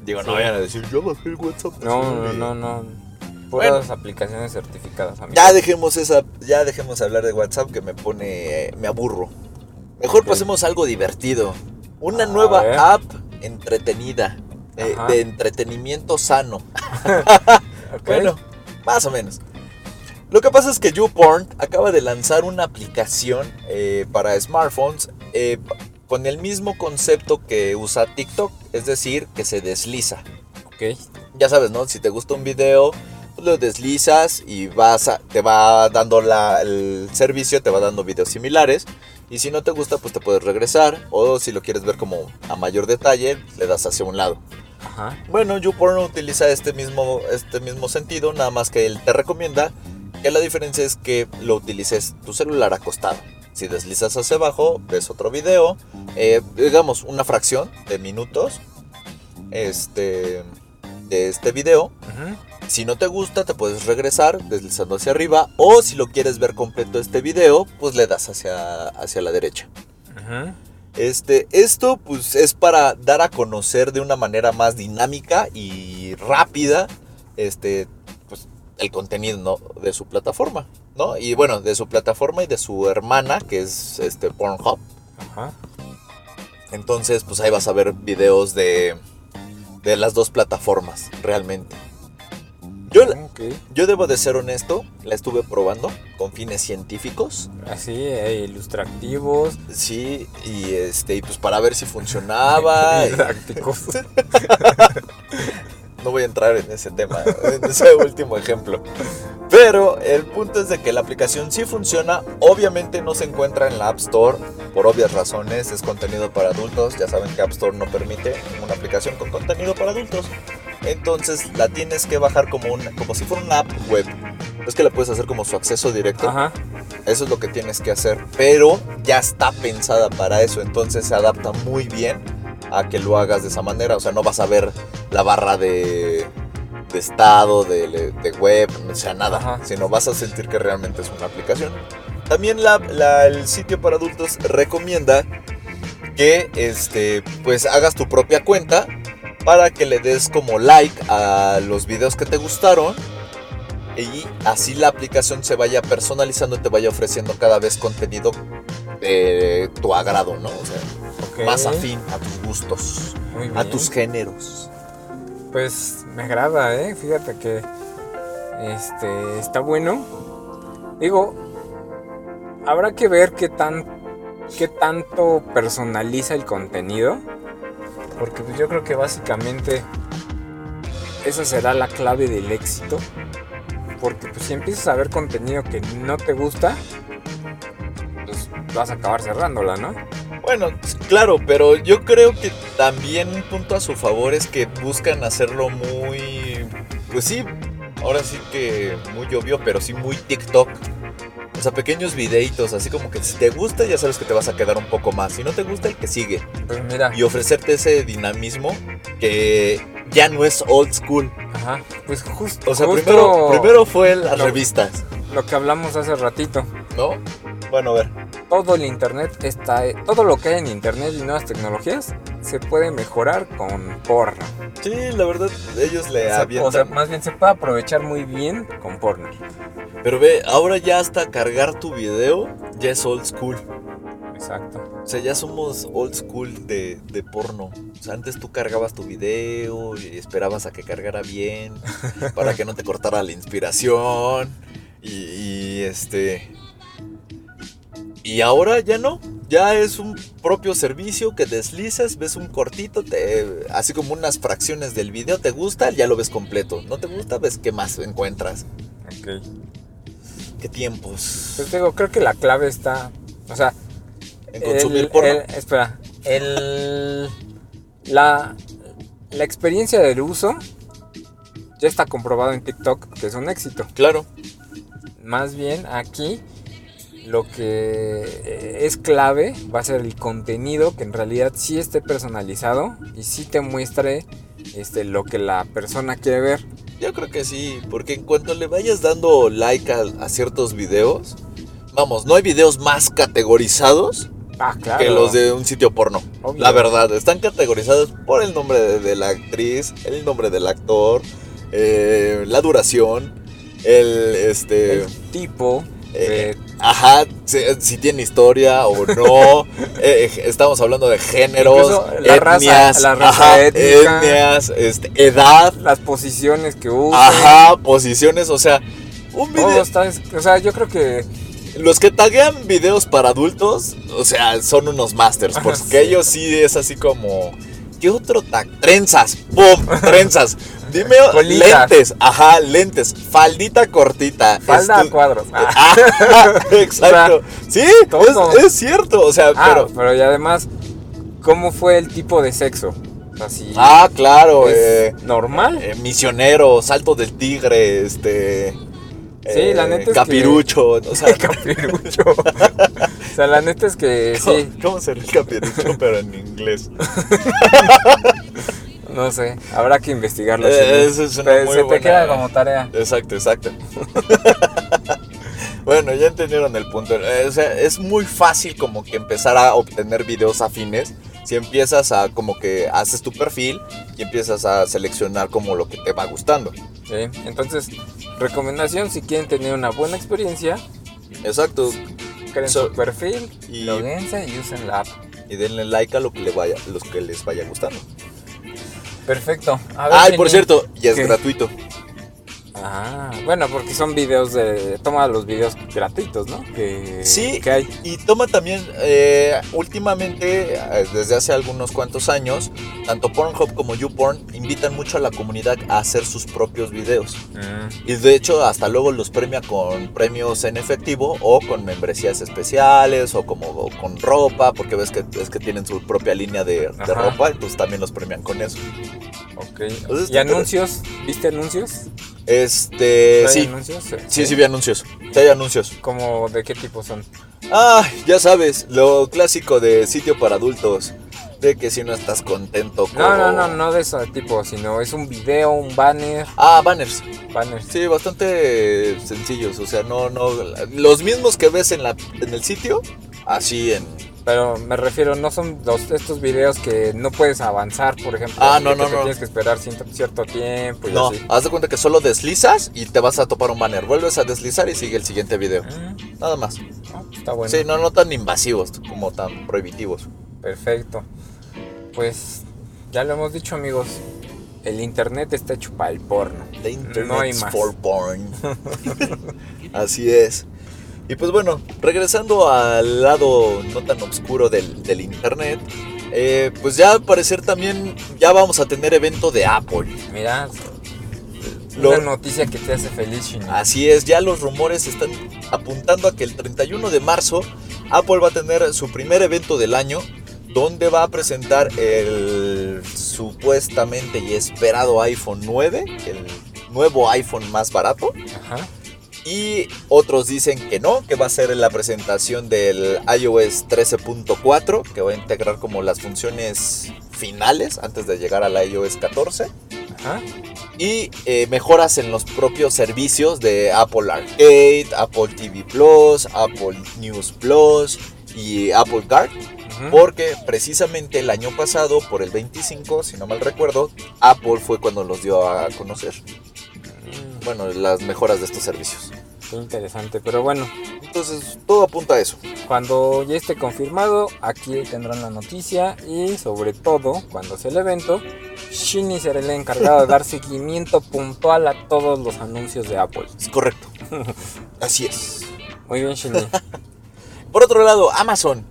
S3: Digo, no vayan a decir, yo bajé el WhatsApp
S2: No,
S3: azul.
S2: no, no, no. Puras aplicaciones certificadas, amigo.
S3: Ya dejemos esa, ya dejemos hablar de WhatsApp que me pone, me aburro. Mejor pasemos a algo divertido. Una
S2: A
S3: nueva
S2: ver.
S3: app entretenida, eh, de entretenimiento sano. Bueno, más o menos. Lo que pasa es que YouPorn acaba de lanzar una aplicación eh, para smartphones eh, con el mismo concepto que usa TikTok, es decir, que se desliza.
S2: ok.
S3: Ya sabes, ¿no? Si te gusta un video, pues lo deslizas y vas a- te va dando la- el servicio, te va dando videos similares. Y si no te gusta, pues te puedes regresar. O si lo quieres ver como a mayor detalle, le das hacia un lado.
S2: Ajá.
S3: Bueno, YouPorn utiliza este mismo, este mismo sentido, nada más que él te recomienda que la diferencia es que lo utilices tu celular acostado. Si deslizas hacia abajo, ves otro video, eh, digamos una fracción de minutos este, de este video.
S2: Ujú.
S3: Si no te gusta, te puedes regresar deslizando hacia arriba. O si lo quieres ver completo este video, pues le das hacia, hacia la derecha.
S2: Ujú.
S3: Este, esto pues es para dar a conocer de una manera más dinámica y rápida este, pues, el contenido ¿no? de su plataforma, ¿no? Y bueno, de su plataforma y de su hermana, que es este Pornhub.
S2: Ajá.
S3: Entonces, pues ahí vas a ver videos de, de las dos plataformas, realmente. Yo,
S2: Ok.
S3: yo debo de ser honesto, la estuve probando con fines científicos.
S2: Así, eh, ilustrativos.
S3: Sí, y este, y pues para ver si funcionaba.
S2: Didácticos.
S3: no voy a entrar en ese tema, en ese último ejemplo. Pero el punto es de que la aplicación sí funciona. Obviamente no se encuentra en la App Store por obvias razones. Es contenido para adultos. Ya saben que App Store no permite una aplicación con contenido para adultos. Entonces la tienes que bajar como, una, como si fuera una app web. Es que la puedes hacer como su acceso directo.
S2: Ajá.
S3: Eso es lo que tienes que hacer. Pero ya está pensada para eso. Entonces se adapta muy bien a que lo hagas de esa manera. O sea, no vas a ver la barra de, de estado, de, de web, o sea, nada.
S2: Ajá.
S3: Sino vas a sentir que realmente es una aplicación. También la, la- el sitio para adultos recomienda que este, pues hagas tu propia cuenta para que le des como like a los videos que te gustaron y así la aplicación se vaya personalizando y te vaya ofreciendo cada vez contenido de tu agrado, ¿no? O sea, más afín a tus gustos, a tus géneros.
S2: Pues me agrada, ¿eh? Fíjate que este está bueno. Digo, habrá que ver qué tan qué tanto personaliza el contenido, porque pues yo creo que básicamente esa será la clave del éxito, porque pues si empiezas a ver contenido que no te gusta, pues vas a acabar cerrándola, ¿no?
S3: Bueno, claro, pero yo creo que también un punto a su favor es que buscan hacerlo muy, pues sí, ahora sí que muy obvio, pero sí muy TikTok. O sea, pequeños videitos, así como que si te gusta ya sabes que te vas a quedar un poco más. Si no te gusta, el que sigue.
S2: Pues mira,
S3: Y ofrecerte ese dinamismo que ya no es old school.
S2: ajá, pues justo,
S3: O sea,
S2: justo
S3: primero, primero fue las
S2: lo-
S3: revistas,
S2: lo que hablamos hace ratito.
S3: ¿no? Bueno, a ver.
S2: todo el internet está todo lo que hay en internet y nuevas tecnologías se puede mejorar con porno
S3: Sí, la verdad, ellos le
S2: o sea,
S3: avientan.
S2: o sea, más bien se puede aprovechar muy bien con porno
S3: Pero ve, ahora ya hasta cargar tu video ya es old school.
S2: exacto
S3: O sea, ya somos old school de, de porno. O sea, antes tú cargabas tu video y esperabas a que cargara bien para que no te cortara la inspiración. Y, y, este. Y ahora ya no. Ya es un propio servicio que deslizas, ves un cortito, te, así como unas fracciones del video, te gusta, ya lo ves completo. No te gusta, ves qué más encuentras.
S2: Ok.
S3: Qué tiempos.
S2: pues digo creo que la clave está o sea
S3: En consumir
S2: el-
S3: porno.
S2: el- espera el la la experiencia del uso ya está comprobado en TikTok que es un éxito
S3: Claro.
S2: Más bien aquí lo que eh, es clave va a ser el contenido que en realidad sí esté personalizado y sí te muestre este, lo que la persona quiere ver.
S3: Yo creo que sí, porque en cuanto le vayas dando like a, a ciertos videos, vamos, no hay videos más categorizados
S2: Ah, claro.
S3: que los de un sitio porno.
S2: Obvio.
S3: La verdad, están categorizados por el nombre de, de la actriz, el nombre del actor, eh, la duración, el este,
S2: El tipo
S3: eh, ajá, si, si tiene historia o no. eh, estamos hablando de géneros,
S2: la raza- la raza
S3: ajá,
S2: étnica.
S3: etnias, este, edad,
S2: las posiciones que usa.
S3: Ajá, posiciones, o sea, un video.
S2: está, o sea, yo creo que
S3: Los que taguean videos para adultos, o sea, son unos masters, porque
S2: sí.
S3: ellos sí es así como. ¿Qué otro tag? Trenzas, ¡pum! Trenzas. Dime lentes, ajá, lentes, faldita cortita.
S2: falda a cuadros. Ah,
S3: Ajá, exacto. Sí, es, es cierto, o sea,
S2: ah,
S3: pero.
S2: pero y además, ¿cómo fue el tipo de sexo? Así.
S3: Ah, claro, eh,
S2: normal.
S3: eh, misionero, salto del tigre, este.
S2: Sí, la neta es que-
S3: Capirucho, o sea,
S2: capirucho. o sea, la neta es que
S3: ¿Cómo,
S2: sí,
S3: cómo sería el capirucho, pero en inglés?
S2: No sé, habrá que investigarlo.
S3: Eh, esa es una
S2: Te-
S3: muy
S2: se te
S3: buena-
S2: queda como tarea.
S3: Exacto, exacto. bueno, ya entendieron el punto. Eh, o sea, es muy fácil como que empezar a obtener videos afines si empiezas a como que haces tu perfil y empiezas a seleccionar como lo que te va gustando.
S2: Sí, Entonces, recomendación, si quieren tener una buena experiencia,
S3: Exacto.
S2: creen
S3: So-
S2: su perfil,
S3: y-
S2: y usen la app.
S3: Y denle like a lo que le vaya, los que les vaya gustando.
S2: Perfecto. A ver,
S3: Ay, por cierto, ya es
S2: ¿Qué?
S3: gratuito.
S2: Ah, bueno, porque son videos de... Toma los videos gratuitos, ¿no? Que,
S3: Sí.
S2: que hay.
S3: Y toma también, eh, últimamente, eh, desde hace algunos cuantos años, tanto Pornhub como YouPorn invitan mucho a la comunidad a hacer sus propios videos.
S2: Mm,
S3: Y de hecho, hasta luego los premia con premios en efectivo o con membresías especiales o como o con ropa, porque ves que, es que tienen su propia línea de, de ropa, entonces también los premian con eso.
S2: ok.
S3: Entonces,
S2: ¿Y anuncios? ¿Viste anuncios?
S3: Este,
S2: ¿Hay
S3: sí,
S2: anuncios?
S3: sí, sí vi anuncios. Sí hay anuncios.
S2: ¿Cómo de qué tipo son?
S3: Ah, ya sabes, lo clásico de sitio para adultos. De que si no estás contento con...
S2: No, no, no, no de ese tipo, sino es un video, un banner,
S3: Ah, banners.
S2: banner.
S3: Sí, bastante sencillos. O sea, no, no. Los mismos que ves en, la, en el sitio, así en.
S2: Pero me refiero, no son los, estos videos que no puedes avanzar, por ejemplo.
S3: Ah, no,
S2: de que
S3: no, no.
S2: Tienes que esperar cierto, cierto tiempo y
S3: No,
S2: así.
S3: haz de cuenta que solo deslizas y te vas a topar un banner. Vuelves a deslizar y sigue el siguiente video.
S2: Mm,
S3: Nada más.
S2: no, está bueno.
S3: Sí, no, no tan invasivos como tan prohibitivos.
S2: Perfecto. Pues ya lo hemos dicho, amigos. El internet está hecho para el porno.
S3: The internet
S2: No hay más.
S3: for porn. Así es. Y pues bueno, regresando al lado no tan oscuro del, del internet, eh, pues ya al parecer también ya vamos a tener evento de Apple.
S2: Mira,
S3: Lo-
S2: una noticia que te hace feliz.
S3: Así es, ya los rumores están apuntando a que el 31 de marzo Apple va a tener su primer evento del año donde va a presentar el supuestamente y esperado iPhone 9, el nuevo iPhone más barato.
S2: Ajá.
S3: Y otros dicen que no, que va a ser la presentación del iOS 13.4, que va a integrar como las funciones finales antes de llegar al iOS 14.
S2: Ajá.
S3: Y eh, mejoras en los propios servicios de Apple Arcade, Apple TV Plus, Apple News Plus y Apple Card. Porque precisamente el año pasado, por el 25, si no mal recuerdo, Apple fue cuando los dio a conocer. Bueno, las mejoras de estos servicios.
S2: Qué interesante. Pero bueno,
S3: Entonces, todo apunta a eso.
S2: cuando ya esté confirmado, aquí tendrán la noticia. Y sobre todo, cuando sea el evento, Shini será el encargado de dar seguimiento puntual a todos los anuncios de Apple.
S3: Es correcto. Así es.
S2: Muy bien, Shini.
S3: Por otro lado, Amazon.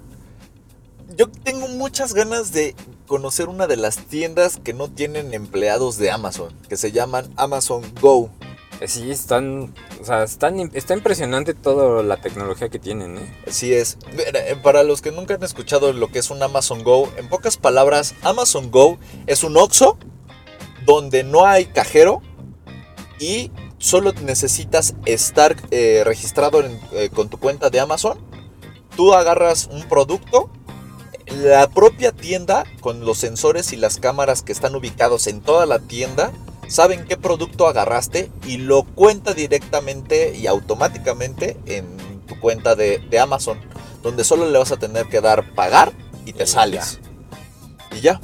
S3: Yo tengo muchas ganas de conocer una de las tiendas que no tienen empleados de Amazon, que se llaman Amazon Go.
S2: Eh, Sí, están, o sea, están, está impresionante toda la tecnología que tienen, ¿eh?
S3: Así es. Eh, Para los que nunca han escuchado lo que es un Amazon Go, en pocas palabras, Amazon Go es un Oxxo donde no hay cajero y solo necesitas estar eh, registrado en- eh, con tu cuenta de Amazon. Tú agarras un producto, la propia tienda con los sensores y las cámaras que están ubicados en toda la tienda saben qué producto agarraste y lo cuenta directamente y automáticamente en tu cuenta de, de Amazon, donde solo le vas a tener que dar pagar y te
S2: Y
S3: sales. Y ya.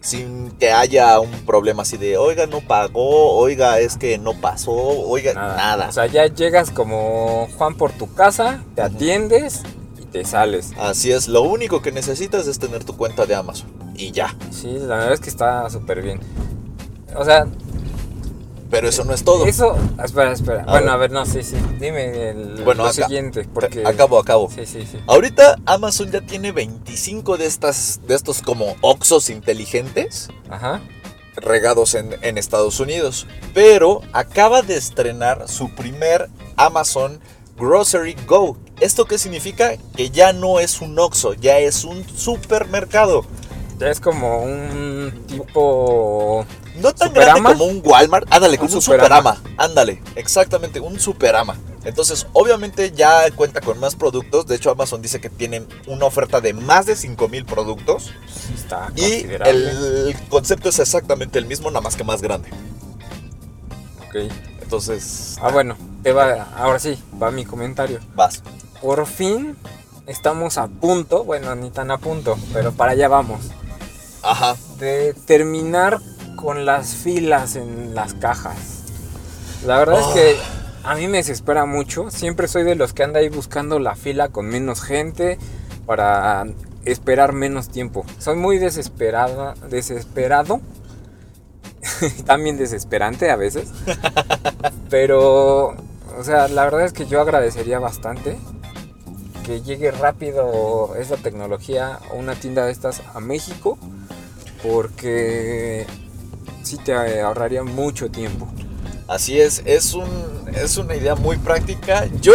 S3: Sin que haya un problema así de, oiga, no pagó, oiga, es que no pasó, oiga, nada.
S2: O sea, ya llegas como Juan por tu casa, te atiendes te sales.
S3: Así es, lo único que necesitas es tener tu cuenta de Amazon. Y ya.
S2: Sí, la verdad es que está súper bien. O sea,
S3: Pero eso no es todo.
S2: eso... Espera, espera.
S3: A
S2: bueno,
S3: ver.
S2: a ver, no, sí, sí. Dime el,
S3: Bueno,
S2: lo siguiente, porque...
S3: Acabo, acabo.
S2: Sí, sí, sí.
S3: Ahorita Amazon ya tiene 25 de estas, de estos como Oxos inteligentes
S2: Ajá.
S3: regados en, en Estados Unidos. Pero acaba de estrenar su primer Amazon Grocery Go. ¿Esto qué significa? Que ya no es un Oxxo, ya es un supermercado.
S2: Ya es como un tipo...
S3: No tan
S2: ¿Superama?
S3: grande como un Walmart. Ándale,
S2: Un
S3: como un
S2: Superama.
S3: Superama. Ándale, exactamente, un Superama. Entonces, obviamente ya cuenta con más productos. De hecho, Amazon dice que tienen una oferta de más de 5000 productos.
S2: Sí está
S3: Y el concepto es exactamente el mismo, nada más que más grande.
S2: Ok.
S3: Entonces,
S2: Ah, bueno, te va... Ahora sí, va mi comentario.
S3: vas.
S2: Por fin estamos a punto, bueno, ni tan a punto, pero para allá vamos,
S3: Ajá.
S2: de terminar con las filas en las cajas. La verdad es que a mí me desespera mucho, siempre soy de los que anda ahí buscando la fila con menos gente para esperar menos tiempo. Soy muy desesperada, desesperado, también desesperante a veces, pero, o sea, la verdad es que yo agradecería bastante que llegue rápido esta tecnología a una tienda de estas a México porque sí te ahorraría mucho tiempo.
S3: Así es, es, un, es una idea muy práctica. Yo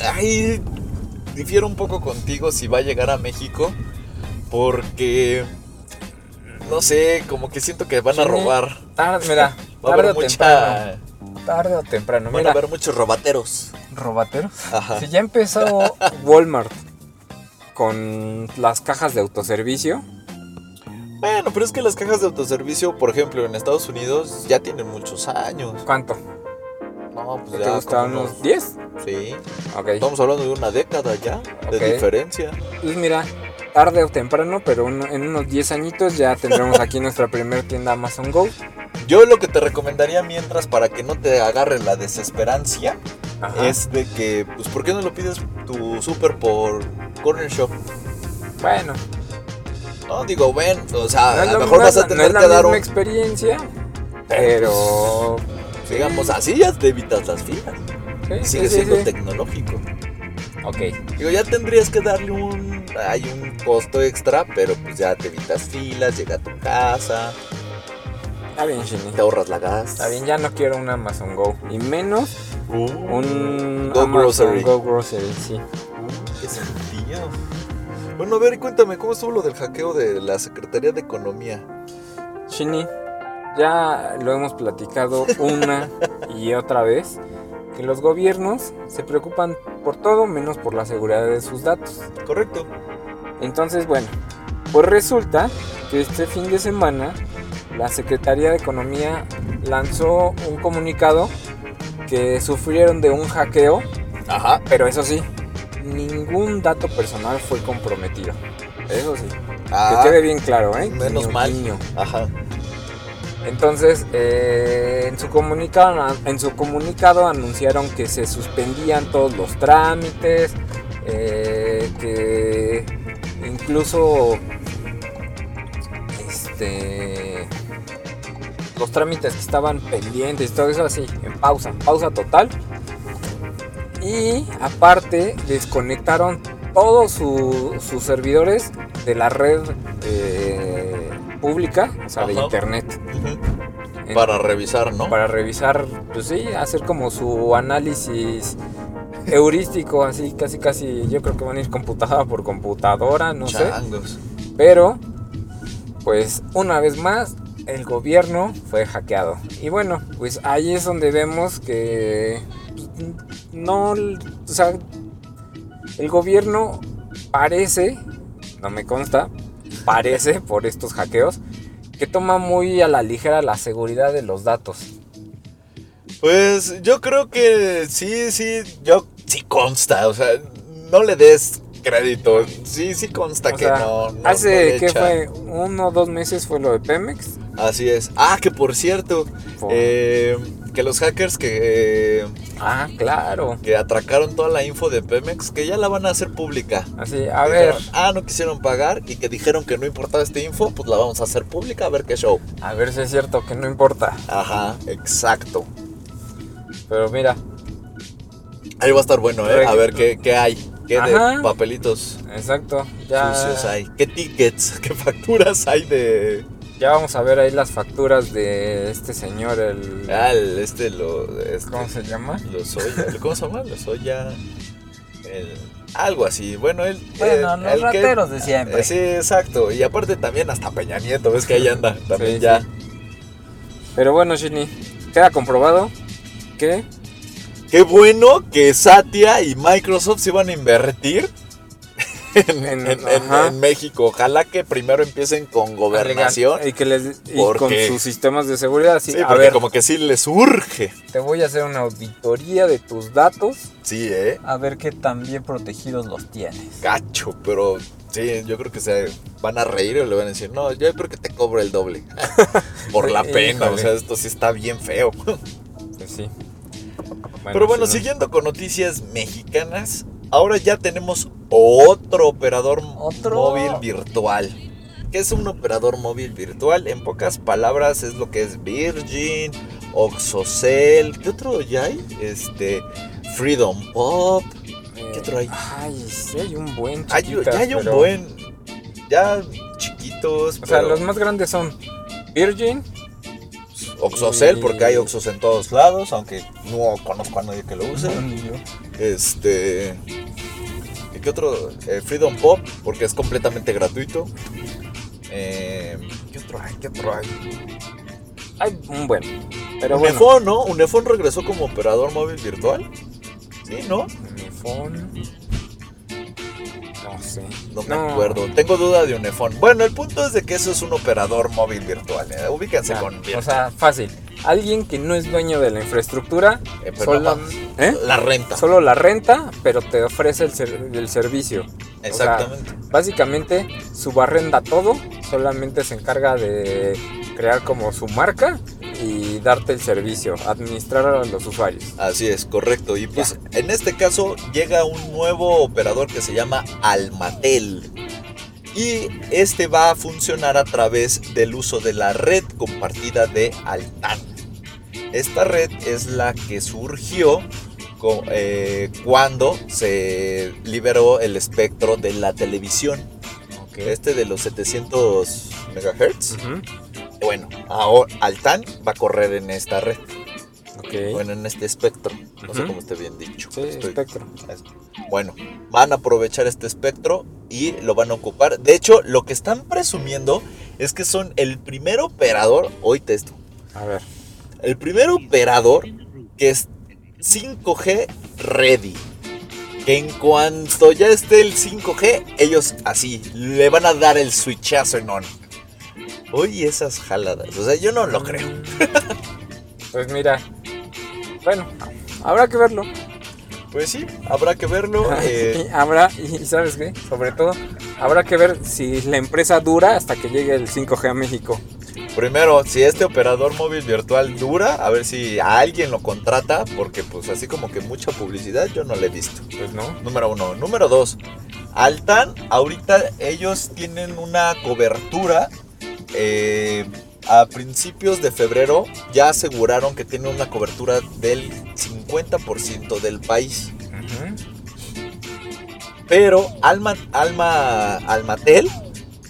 S3: ahí difiero un poco contigo si va a llegar a México porque no sé, como que siento que van a robar.
S2: Tarde, mira,
S3: Va a haber
S2: o
S3: mucha
S2: Tarde o temprano,
S3: van a haber muchos robateros.
S2: ¿Robateros?
S3: Ajá.
S2: Si ya empezó Walmart con las cajas de autoservicio,
S3: Bueno, pero es que las cajas de autoservicio, por ejemplo, en Estados Unidos ya tienen muchos años.
S2: ¿Cuánto?
S3: No, pues
S2: ¿Te
S3: ya
S2: gustaban
S3: como
S2: unos 10?
S3: Sí.
S2: Ok.
S3: Estamos hablando de una década ya de diferencia.
S2: Pues mira, tarde o temprano, pero uno- en unos 10 añitos ya tendremos aquí nuestra primera tienda Amazon Go.
S3: Yo lo que te recomendaría mientras para que no te agarre la desesperancia
S2: Ajá.
S3: es de que, pues, ¿por qué no lo pides tu súper por Corner Shop?
S2: Bueno,
S3: No, digo, ven, o sea,
S2: no
S3: a lo mejor
S2: no
S3: vas a
S2: no
S3: tener
S2: es la
S3: que dar
S2: misma
S3: un,
S2: experiencia, pero...
S3: digamos, así ya te evitas las filas.
S2: sí,
S3: Sigue
S2: sí,
S3: siendo
S2: sí.
S3: tecnológico.
S2: Ok,
S3: Digo, ya tendrías que darle un, hay un costo extra, pero pues ya te evitas filas, llega a tu casa,
S2: está bien, Shinny.
S3: te ahorras la gas.
S2: Está bien, ya no quiero un Amazon Go. Y menos
S3: Uh,
S2: un
S3: Go
S2: Amazon
S3: Grocery.
S2: Go Grocery, sí.
S3: qué sentido. Bueno, a ver, cuéntame, ¿cómo estuvo lo del hackeo de la Secretaría de Economía?
S2: Shinny, ya lo hemos platicado una y otra vez, que los gobiernos se preocupan por todo menos por la seguridad de sus datos.
S3: Correcto.
S2: Entonces, bueno, pues resulta que este fin de semana la Secretaría de Economía lanzó un comunicado que sufrieron de un hackeo,
S3: Ajá.
S2: pero eso sí, ningún dato personal fue comprometido. Eso sí,
S3: Ah,
S2: que quede bien claro, ¿eh?
S3: menos
S2: Guiño,
S3: mal.
S2: guiño.
S3: Ajá.
S2: Entonces, eh, en, su comunicado, anunciaron que se suspendían todos los trámites, eh, que incluso este, los trámites que estaban pendientes, todo eso así, en pausa, pausa total. Y aparte, desconectaron todos su- sus servidores de la red eh, pública, o sea, de internet.
S3: Para revisar, ¿no?
S2: Para revisar, pues sí, hacer como su análisis heurístico, así casi casi, yo creo que van a ir computadora por computadora, no sé.
S3: Changos.
S2: Pero, pues una vez más, el gobierno fue hackeado. Y bueno, pues ahí es donde vemos que pues, no, o sea, el gobierno parece, no me consta, parece por estos hackeos, que toma muy a la ligera la seguridad de los datos.
S3: Pues yo creo que sí, sí, yo sí consta, o sea, no le des crédito, sí, sí consta
S2: O
S3: que
S2: sea,
S3: no,
S2: hace que fue uno o dos meses fue lo de Pemex.
S3: Así es. Ah, que por cierto,
S2: Por-
S3: eh, que los hackers que, eh,
S2: Ah, claro.
S3: que atracaron toda la info de Pemex, que ya la van a hacer pública.
S2: Así, a ver,
S3: Dijeron, ah, no quisieron pagar y que dijeron que no importaba esta info, pues la vamos a hacer pública a ver qué show.
S2: a ver si es cierto que no importa.
S3: Ajá, exacto.
S2: Pero mira,
S3: Ahí va a estar bueno, ¿eh? A ver qué, qué hay. ¿Qué
S2: Ajá.
S3: de papelitos
S2: exacto. Ya,
S3: sucios hay? ¿Qué tickets? ¿Qué facturas hay de...?
S2: Ya vamos a ver ahí las facturas de este señor, el...
S3: Ah, el- este lo... Este,
S2: ¿Cómo se llama?
S3: Lo soya. ¿Cómo se llama? Lo soya... El, algo así. Bueno, él...
S4: Bueno,
S3: el-
S4: los
S3: el que-
S4: rateros de siempre.
S3: Eh, Sí, exacto. Y aparte también hasta Peña Nieto, ves que ahí anda. También
S2: Sí,
S3: ya.
S2: sí. Pero bueno, Shini, queda comprobado que...
S3: Qué bueno que Satya y Microsoft se iban a invertir en, México. Ojalá que primero empiecen con gobernación.
S2: Y, que les, y
S3: ¿Por
S2: con sus sistemas de seguridad. Así,
S3: Sí,
S2: a ver,
S3: como que sí les urge.
S2: te voy a hacer una auditoría de tus datos.
S3: Sí, eh.
S4: A ver qué tan bien protegidos los tienes.
S3: Gacho, pero sí, yo creo que se van a reír o le van a decir, no, yo creo que te cobro el doble. Por la pena, o sea, esto sí está bien feo.
S2: Pues sí.
S3: Pero bueno, siguiendo con noticias mexicanas, ahora ya tenemos otro operador
S4: ¿Otro?
S3: móvil virtual. ¿Qué es un operador móvil virtual? En pocas palabras es lo que es Virgin, Oxocell, ¿qué otro ya hay? Este, Freedom Pop. ¿Qué otro hay?
S2: Ay, sí, hay un buen
S3: Hay-
S2: chiquitas,
S3: ya hay un buen, ya chiquitos,
S2: O sea,
S3: pero
S2: los más grandes son Virgin,
S3: Oxocell,
S2: y-
S3: porque hay Oxos en todos lados, aunque no conozco a nadie que lo use. Este. ¿y ¿Qué otro? Eh, Freedom Pop, porque es completamente gratuito. Eh, ¿Qué otro hay? ¿Qué otro hay?
S2: hay un buen. Pero bueno,
S3: Unifón, ¿no? Unifón regresó como operador móvil virtual. Sí, ¿no?
S2: phone. No sé.
S3: No me acuerdo. Tengo duda de Unifón. Bueno, el punto es de que eso es un operador móvil virtual. ¿eh? Ubíquense
S2: Ya,
S3: con
S2: O sea, fácil. Alguien que no es dueño de la infraestructura,
S3: Eh,
S2: solo. ¿eh?
S3: la renta.
S2: solo la renta, pero te ofrece el, ser- el servicio. O sea,
S3: Exactamente.
S2: básicamente, subarrenda todo, solamente se encarga de crear como su marca y darte el servicio, administrar a los usuarios.
S3: Así es, correcto. Y pues en este caso llega un nuevo operador que se llama Almatel. Y este va a funcionar a través del uso de la red compartida de Altan. Esta red es la que surgió eh, cuando se liberó el espectro de la televisión. Este de los 700 megahertz.
S2: Ujú,
S3: Bueno, ahora Altan va a correr en esta red. Bueno, en este espectro. No sé cómo esté bien dicho.
S2: Sí,
S3: Estoy-
S2: espectro.
S3: es- Bueno, van a aprovechar este espectro y lo van a ocupar. De hecho, lo que están presumiendo es que son el primer operador, hoy esto,
S2: A ver.
S3: El primer operador que es 5G ready. Que en cuanto ya esté el 5G, ellos así le van a dar el switchazo en on. Oye, esas jaladas. O sea, yo no lo creo.
S2: Pues mira, bueno, habrá que verlo.
S3: Pues sí, habrá que verlo. eh,
S2: Y habrá, y sabes qué, sobre todo, habrá que ver si la empresa dura hasta que llegue el 5G a México.
S3: Primero, si este operador móvil virtual dura, a ver si a alguien lo contrata, porque pues así como que mucha publicidad yo no le he visto.
S2: Pues no.
S3: Número uno. Número dos, Altan, ahorita ellos tienen una cobertura. eh, a principios de febrero ya aseguraron que tienen una cobertura del 50% del país. Pero Alma, Alma, Almatel,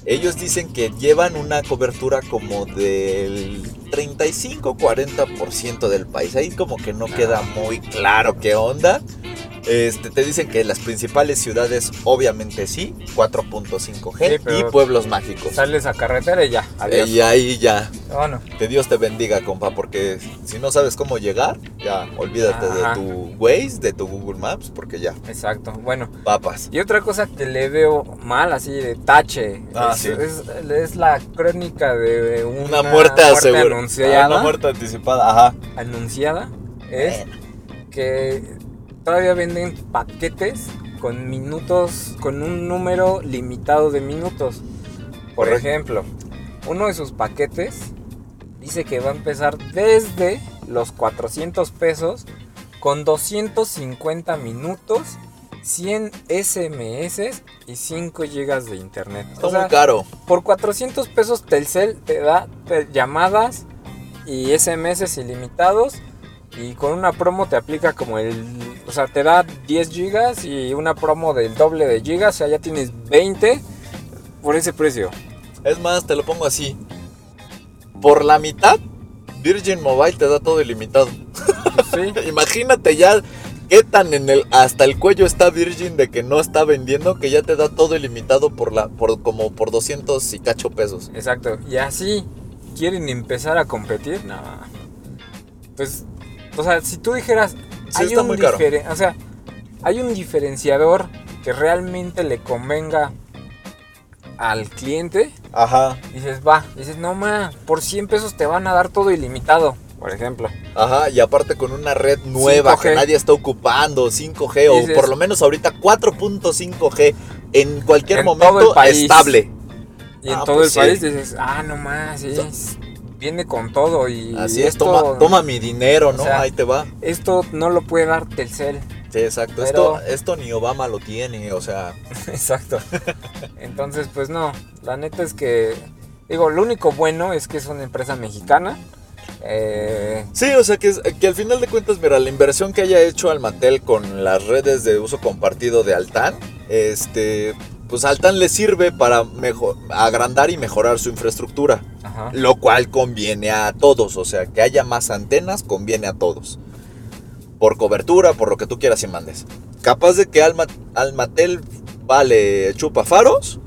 S3: ellos dicen que llevan una cobertura como del 35-40% del país. Ahí como que no queda muy claro qué onda. Este, te dicen que las principales ciudades obviamente sí, 4.5G
S2: Sí, pero-
S3: y pueblos mágicos.
S2: Sales a carretera y ya, adiós.
S3: Eh, y ahí ya,
S2: Bueno,
S3: que Dios te bendiga, compa, porque si no sabes cómo llegar, ya olvídate
S2: Ajá.
S3: de tu Waze, de tu Google Maps, porque ya,
S2: exacto. Bueno,
S3: papas.
S2: y otra cosa que le veo mal, así de tache,
S3: Ah,
S2: es,
S3: sí.
S2: es- es la crónica de una,
S3: Una, muerte,
S2: anunciada.
S3: Una muerte anticipada, ajá.
S2: anunciada es que todavía venden paquetes con minutos, con un número limitado de minutos. Por
S3: Correcto.
S2: ejemplo, uno de sus paquetes dice que va a empezar desde los 400 pesos con 250 minutos, 100 SMS y 5 GB de internet.
S3: Está
S2: O sea,
S3: muy caro.
S2: por 400 pesos Telcel te da llamadas y SMS ilimitados y con una promo te aplica como el... O sea, te da 10 gigas y una promo del doble de gigas, o sea, ya tienes 20 por ese precio.
S3: Es más, te lo pongo así. Por la mitad, Virgin Mobile te da todo ilimitado.
S2: Sí,
S3: Imagínate ya qué tan en el hasta el cuello está Virgin de que no está vendiendo que ya te da todo ilimitado por la por como por 200 y cacho pesos.
S2: exacto. Y así quieren empezar a competir, no. Pues, o sea, si tú dijeras,
S3: Sí,
S2: hay un
S3: muy caro.
S2: diferen- o sea, hay un diferenciador que realmente le convenga al cliente,
S3: Ajá.
S2: dices, va, dices, no ma, por 100 pesos te van a dar todo ilimitado, por ejemplo.
S3: Ajá, y aparte con una red nueva
S2: 5G.
S3: que nadie está ocupando, 5G o por lo menos ahorita 4.5G en cualquier
S2: En todo
S3: momento
S2: el país.
S3: estable.
S2: Y en
S3: Ah,
S2: todo
S3: pues
S2: el
S3: sí.
S2: país dices, ah, no más, sí, viene con todo y
S3: Así es,
S2: esto,
S3: toma, toma mi dinero, ¿no?
S2: o sea,
S3: Ahí te va.
S2: esto no lo puede dar Telcel.
S3: Sí, exacto.
S2: pero-
S3: Esto, esto ni Obama lo tiene, o sea.
S2: Exacto. Entonces, pues no, la neta es que, digo, lo único bueno es que es una empresa mexicana. Eh,
S3: Sí, o sea que, que al final de cuentas, mira, la inversión que haya hecho Almatel con las redes de uso compartido de Altan, este, pues Altan le sirve para mejor, agrandar y mejorar su infraestructura,
S2: ajá.
S3: lo cual conviene a todos, o sea, que haya más antenas conviene a todos. Por cobertura, por lo que tú quieras y mandes. Capaz de que Alma- Almatel vale chupa faros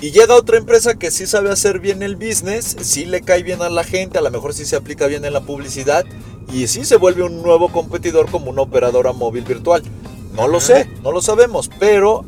S3: y llega otra empresa que sí sabe hacer bien el business, sí le cae bien a la gente, a lo mejor sí se aplica bien en la publicidad y sí se vuelve un nuevo competidor como una operadora móvil virtual. No lo sé, no lo sabemos, pero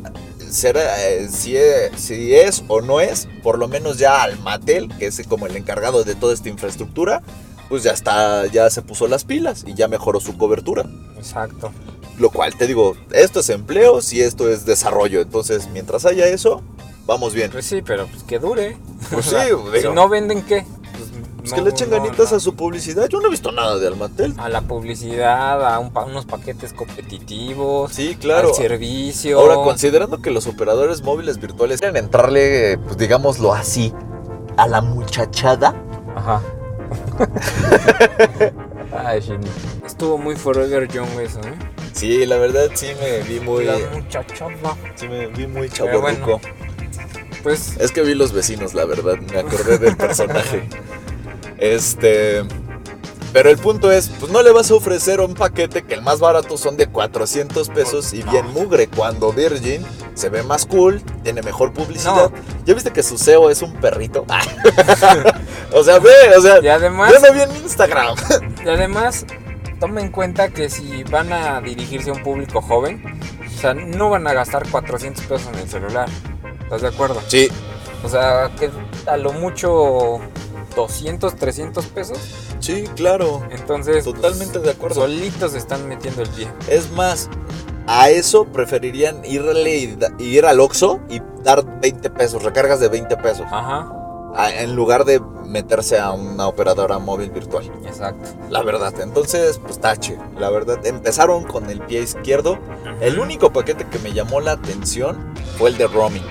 S3: será, eh, si, es, si es o no es, por lo menos ya Almatel, que es como el encargado de toda esta infraestructura, pues ya está, ya se puso las pilas y ya mejoró su cobertura.
S2: Exacto.
S3: Lo cual te digo, esto es empleo, si esto es desarrollo. Entonces, mientras haya eso, vamos bien.
S2: Pues sí, pero pues que dure.
S3: Pues sí,
S2: Si no venden, ¿qué? Pues, no-
S3: que le echen
S2: no,
S3: ganitas
S2: no.
S3: a su publicidad. Yo no he visto nada de Almatel.
S2: A la publicidad, a un unos paquetes competitivos.
S3: Sí, claro.
S2: Al servicio.
S3: Ahora, considerando que los operadores móviles virtuales quieren entrarle, pues digámoslo así, a la muchachada.
S2: Ajá. Ay. Estuvo muy Forever Young eso, ¿eh?
S3: Sí, la verdad sí me vi muy,
S2: La muchachona.
S3: sí me vi muy
S2: Pero bueno. Pues,
S3: Es que vi los vecinos, la verdad, me acordé del personaje. Este. Pero el punto es, pues no le vas a ofrecer un paquete que el más barato son de 400 pesos y bien mugre, cuando Virgin se ve más cool, tiene mejor publicidad. ¿Ya viste que su SEO es un perrito? o sea, ve, o sea,
S2: y además,
S3: yo no vi en Instagram.
S2: y además, toma en cuenta que si van a dirigirse a un público joven, o sea, no van a gastar 400 pesos en el celular. ¿Estás de acuerdo?
S3: Sí,
S2: O sea, que a lo mucho 200, 300 pesos.
S3: sí, claro.
S2: Entonces, pues,
S3: Totalmente de acuerdo.
S2: solitos están metiendo el pie.
S3: Es más, a eso preferirían irle y ir al Oxxo y dar 20 pesos, recargas de 20 pesos,
S2: Ajá,
S3: a- en lugar de meterse a una operadora móvil virtual.
S2: exacto.
S3: La verdad, entonces, pues tache. La verdad, empezaron con el pie izquierdo. El único paquete que me llamó la atención fue el de roaming.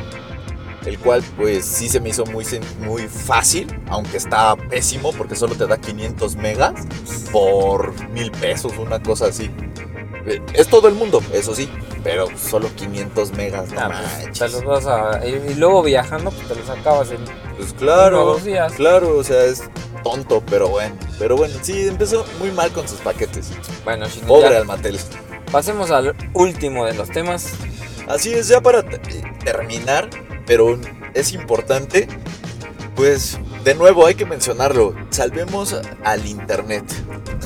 S3: El cual, pues sí se me hizo muy, muy fácil, aunque está pésimo porque solo te da 500 megas por mil pesos, una cosa así. Eh, Es todo el mundo, eso sí, pero solo 500 megas, no
S2: Ah, pues,
S3: manches.
S2: te los vas a. Y, luego viajando, pues te los acabas en
S3: Pues claro,
S2: dos días.
S3: claro, o sea, es tonto, pero bueno. Pero bueno, sí, empezó muy mal con sus paquetes.
S2: Bueno,
S3: Pobre
S2: ya.
S3: Almatel.
S2: Pasemos al último de los temas.
S3: Así es, ya para te- terminar, pero es importante, pues de nuevo hay que mencionarlo, salvemos al Internet.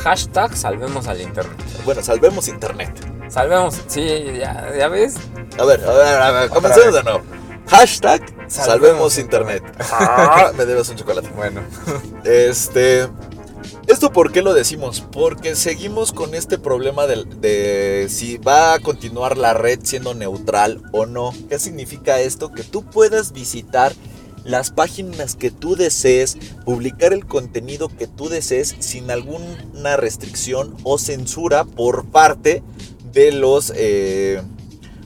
S2: Hashtag salvemos al internet.
S3: Bueno, salvemos Internet.
S2: Salvemos, sí, ya, ya ves.
S3: A ver, a ver, a ver, comencemos de nuevo. Hashtag salvemos,
S2: Salvemos
S3: Internet. Ah, me debes un chocolate.
S2: Bueno,
S3: Este. ¿Esto por qué lo decimos? Porque seguimos con este problema de, de si va a continuar la red siendo neutral o no. ¿Qué significa esto? Que tú puedas visitar las páginas que tú desees, publicar el contenido que tú desees sin alguna restricción o censura por parte de los, eh,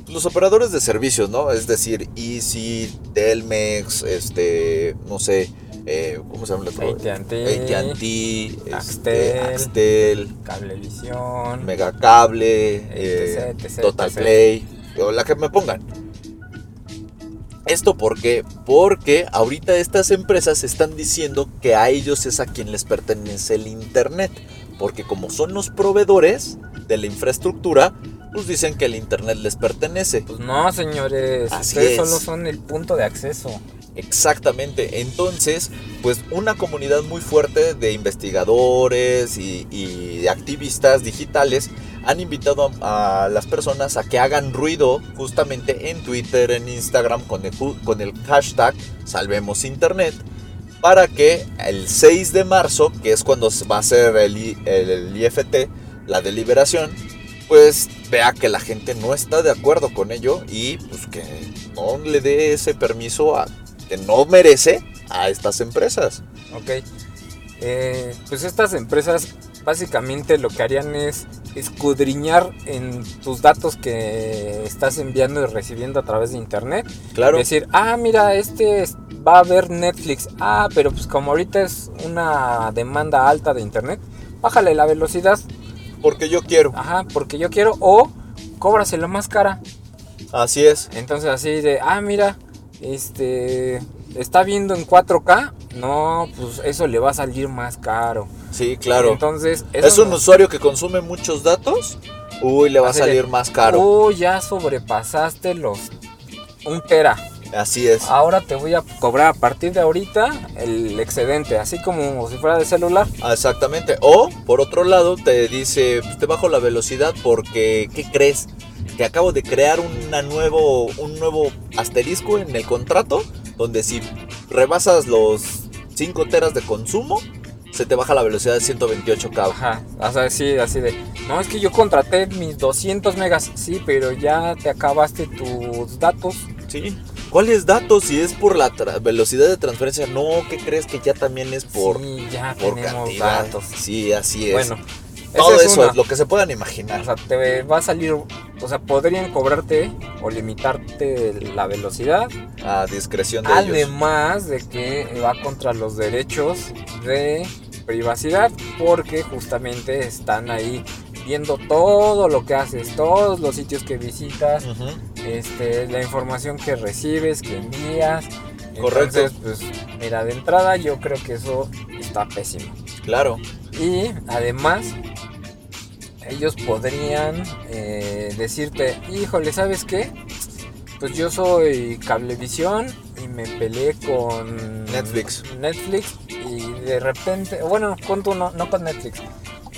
S3: los operadores de servicios, ¿no? Es decir, Easy, Telmex, este, no sé, eh, ¿cómo se llama el otro?
S2: AT&T,
S3: AT&T,
S2: Axtel.
S3: este, Axtel,
S2: Cablevisión,
S3: Megacable, eh,
S2: etc,
S3: Total
S2: etc.
S3: Play, o la que me pongan. ¿Esto por qué? Porque ahorita estas empresas están diciendo que a ellos es a quien les pertenece el Internet. Porque como son los proveedores de la infraestructura, pues dicen que el Internet les pertenece.
S2: Pues no, señores,
S3: Así
S2: ustedes
S3: es.
S2: solo son el punto de acceso.
S3: Exactamente, entonces, pues una comunidad muy fuerte de investigadores y, activistas digitales han invitado a, las personas a que hagan ruido justamente en Twitter, en Instagram, con el, hashtag Salvemos Internet, para que el 6 de marzo, que es cuando va a ser el, el IFT, la deliberación, pues vea que la gente no está de acuerdo con ello y pues que no le dé ese permiso a que no merece a estas empresas.
S2: Ok. Eh, pues estas empresas básicamente lo que harían es escudriñar en tus datos que estás enviando y recibiendo a través de internet.
S3: Claro,
S2: Decir, ah, mira, este es- va a ver Netflix. Ah, pero pues como ahorita es una demanda alta de internet, bájale la velocidad.
S3: porque yo quiero.
S2: Ajá, porque yo quiero. O cóbraselo más cara.
S3: Así es.
S2: Entonces así de, ah, mira, este, está viendo en 4K. No, pues eso le va a salir más caro.
S3: Sí, claro.
S2: Entonces, eso
S3: es un
S2: no-
S3: usuario que consume muchos datos. Uy, le va a salir más caro.
S2: Oh, ya sobrepasaste los un tera.
S3: Así es.
S2: Ahora te voy a cobrar a partir de ahorita el excedente, así como si fuera de celular.
S3: Ah, Exactamente. O, por otro lado, te dice, pues, te bajo la velocidad porque, ¿qué crees? Que acabo de crear una nuevo, un nuevo asterisco en el contrato, donde si rebasas los 5 teras de consumo, se te baja la velocidad de 128K.
S2: Ajá, o sea, sí, así de, no, es que yo contraté mis 200 megas, sí, pero ya te acabaste tus datos.
S3: Sí. ¿Cuáles datos? Si es por la velocidad de transferencia, no, ¿qué crees que ya también es por,
S2: sí, ya
S3: por
S2: tenemos
S3: cantidad?
S2: datos.
S3: Sí, así es.
S2: Bueno,
S3: todo
S2: es
S3: eso
S2: una.
S3: es lo que se puedan imaginar.
S2: O sea, te va a salir, o sea, podrían cobrarte o limitarte la velocidad,
S3: a discreción de ellos.
S2: además de que va contra los derechos de privacidad, porque justamente están ahí viendo todo lo que haces, todos los sitios que visitas, este, la información que recibes, que envías.
S3: Correcto.
S2: Entonces, pues, mira, de entrada yo creo que eso está pésimo.
S3: Claro.
S2: Y además, ellos podrían eh, decirte, híjole, ¿sabes qué? Pues yo soy Cablevisión y me peleé con
S3: Netflix.
S2: Netflix y de repente, bueno, con tu no, no con Netflix,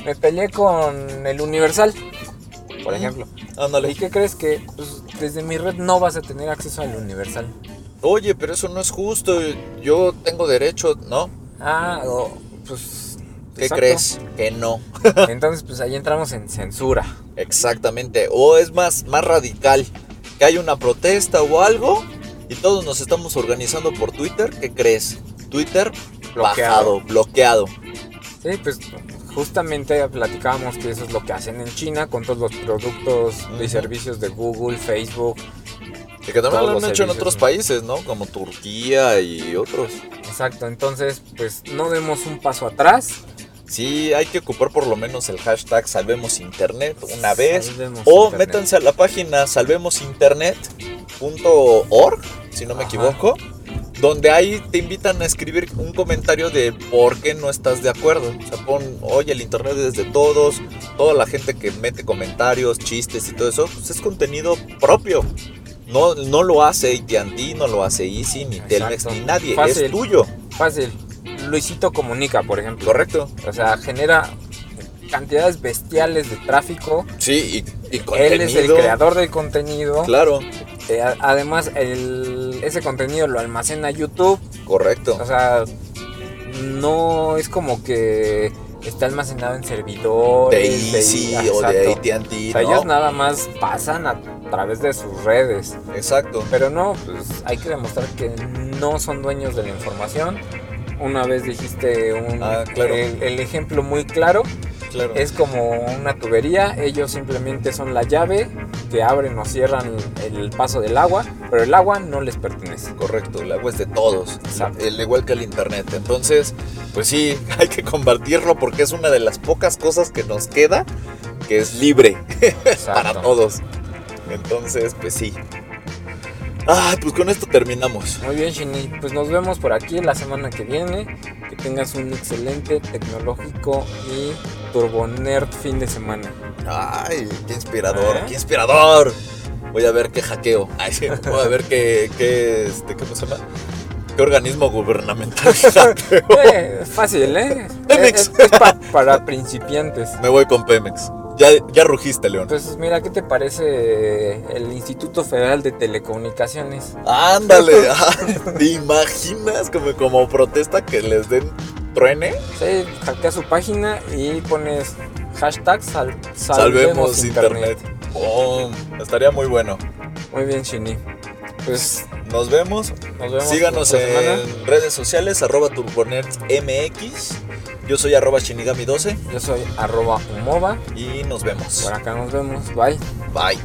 S2: me peleé con el Universal, por ejemplo.
S3: Ándale.
S2: ¿Y qué crees que pues, desde mi red no vas a tener acceso al Universal?
S3: Oye, pero eso no es justo. Yo tengo derecho, ¿no?
S2: Ah, pues...
S3: ¿Qué
S2: exacto.
S3: crees? Que no.
S2: Entonces, pues ahí entramos en censura.
S3: Exactamente. O es más, más radical. Que hay una protesta o algo. Y todos nos estamos organizando por Twitter. ¿Qué crees? Twitter
S2: Bloqueado.
S3: bajado, bloqueado.
S2: Sí, pues justamente platicábamos que eso es lo que hacen en China con todos los productos y servicios de Google, Facebook.
S3: Y que también lo han hecho en otros países, ¿no? Como Turquía y otros.
S2: Exacto, entonces pues no demos un paso atrás.
S3: Sí, hay que ocupar por lo menos el hashtag Salvemos Internet una vez.
S2: Salvemos
S3: O
S2: Internet.
S3: métanse a la página salvemosinternet.org, si no me
S2: Ajá.
S3: equivoco, donde ahí te invitan a escribir un comentario de por qué no estás de acuerdo. O sea, pon, oye, el Internet es de todos, toda la gente que mete comentarios, chistes y todo eso, pues es contenido propio. No, no lo hace AT&T, no lo hace Easy, ni Telmex, ni nadie,
S2: Fácil.
S3: es tuyo.
S2: Fácil. Luisito comunica, por ejemplo.
S3: Correcto.
S2: O sea, genera cantidades bestiales de tráfico.
S3: Sí, y, y
S2: Él es el creador del contenido.
S3: Claro,
S2: Eh, además, el- ese contenido lo almacena YouTube.
S3: correcto.
S2: O sea, no es como que está almacenado en servidores.
S3: de Easy o
S2: Exacto.
S3: de AT&T,
S2: O sea,
S3: ¿no?
S2: ellos nada más pasan a través de sus redes.
S3: Exacto.
S2: Pero no, pues hay que demostrar que no son dueños de la información. Una vez dijiste un,
S3: Ah, claro.
S2: el, el ejemplo muy claro.
S3: Claro.
S2: Es como una tubería. Ellos simplemente son la llave que abren o cierran el paso del agua. Pero el agua no les pertenece.
S3: Correcto, el agua es de todos,
S2: Exacto.
S3: el, igual que el internet. Entonces, pues sí, hay que compartirlo porque es una de las pocas cosas que nos queda que es libre para todos. Entonces, pues sí. Ah, pues con esto terminamos.
S2: Muy bien, Shini. Pues nos vemos por aquí la semana que viene. Que tengas un excelente, tecnológico y turbonerd fin de semana.
S3: Ay, qué inspirador,
S2: ¿Eh?
S3: qué inspirador. Voy a ver qué hackeo. Ay, sí, voy a ver qué, qué, este, ¿cómo se llama? ¿Qué organismo gubernamental hackeo?
S2: Eh, fácil, ¿eh?
S3: Pemex.
S2: Es, es pa- para principiantes.
S3: Me voy con Pemex. Ya, ya rugiste, León.
S2: Entonces, mira, ¿qué te parece el Instituto Federal de Telecomunicaciones?
S3: Ándale, ah, ¿te imaginas como, como protesta que les den truene?
S2: Sí, hackea su página y pones hashtag sal-
S3: Salvemos,
S2: salvemos
S3: internet. Oh, estaría muy bueno.
S2: Muy bien, Shini. Pues
S3: Nos vemos.
S2: nos vemos.
S3: Síganos en redes sociales, arroba turbonerdsmx. Yo soy arroba shinigami12
S2: Yo soy arroba Umova.
S3: y nos vemos.
S2: Por acá nos vemos. Bye.
S3: Bye.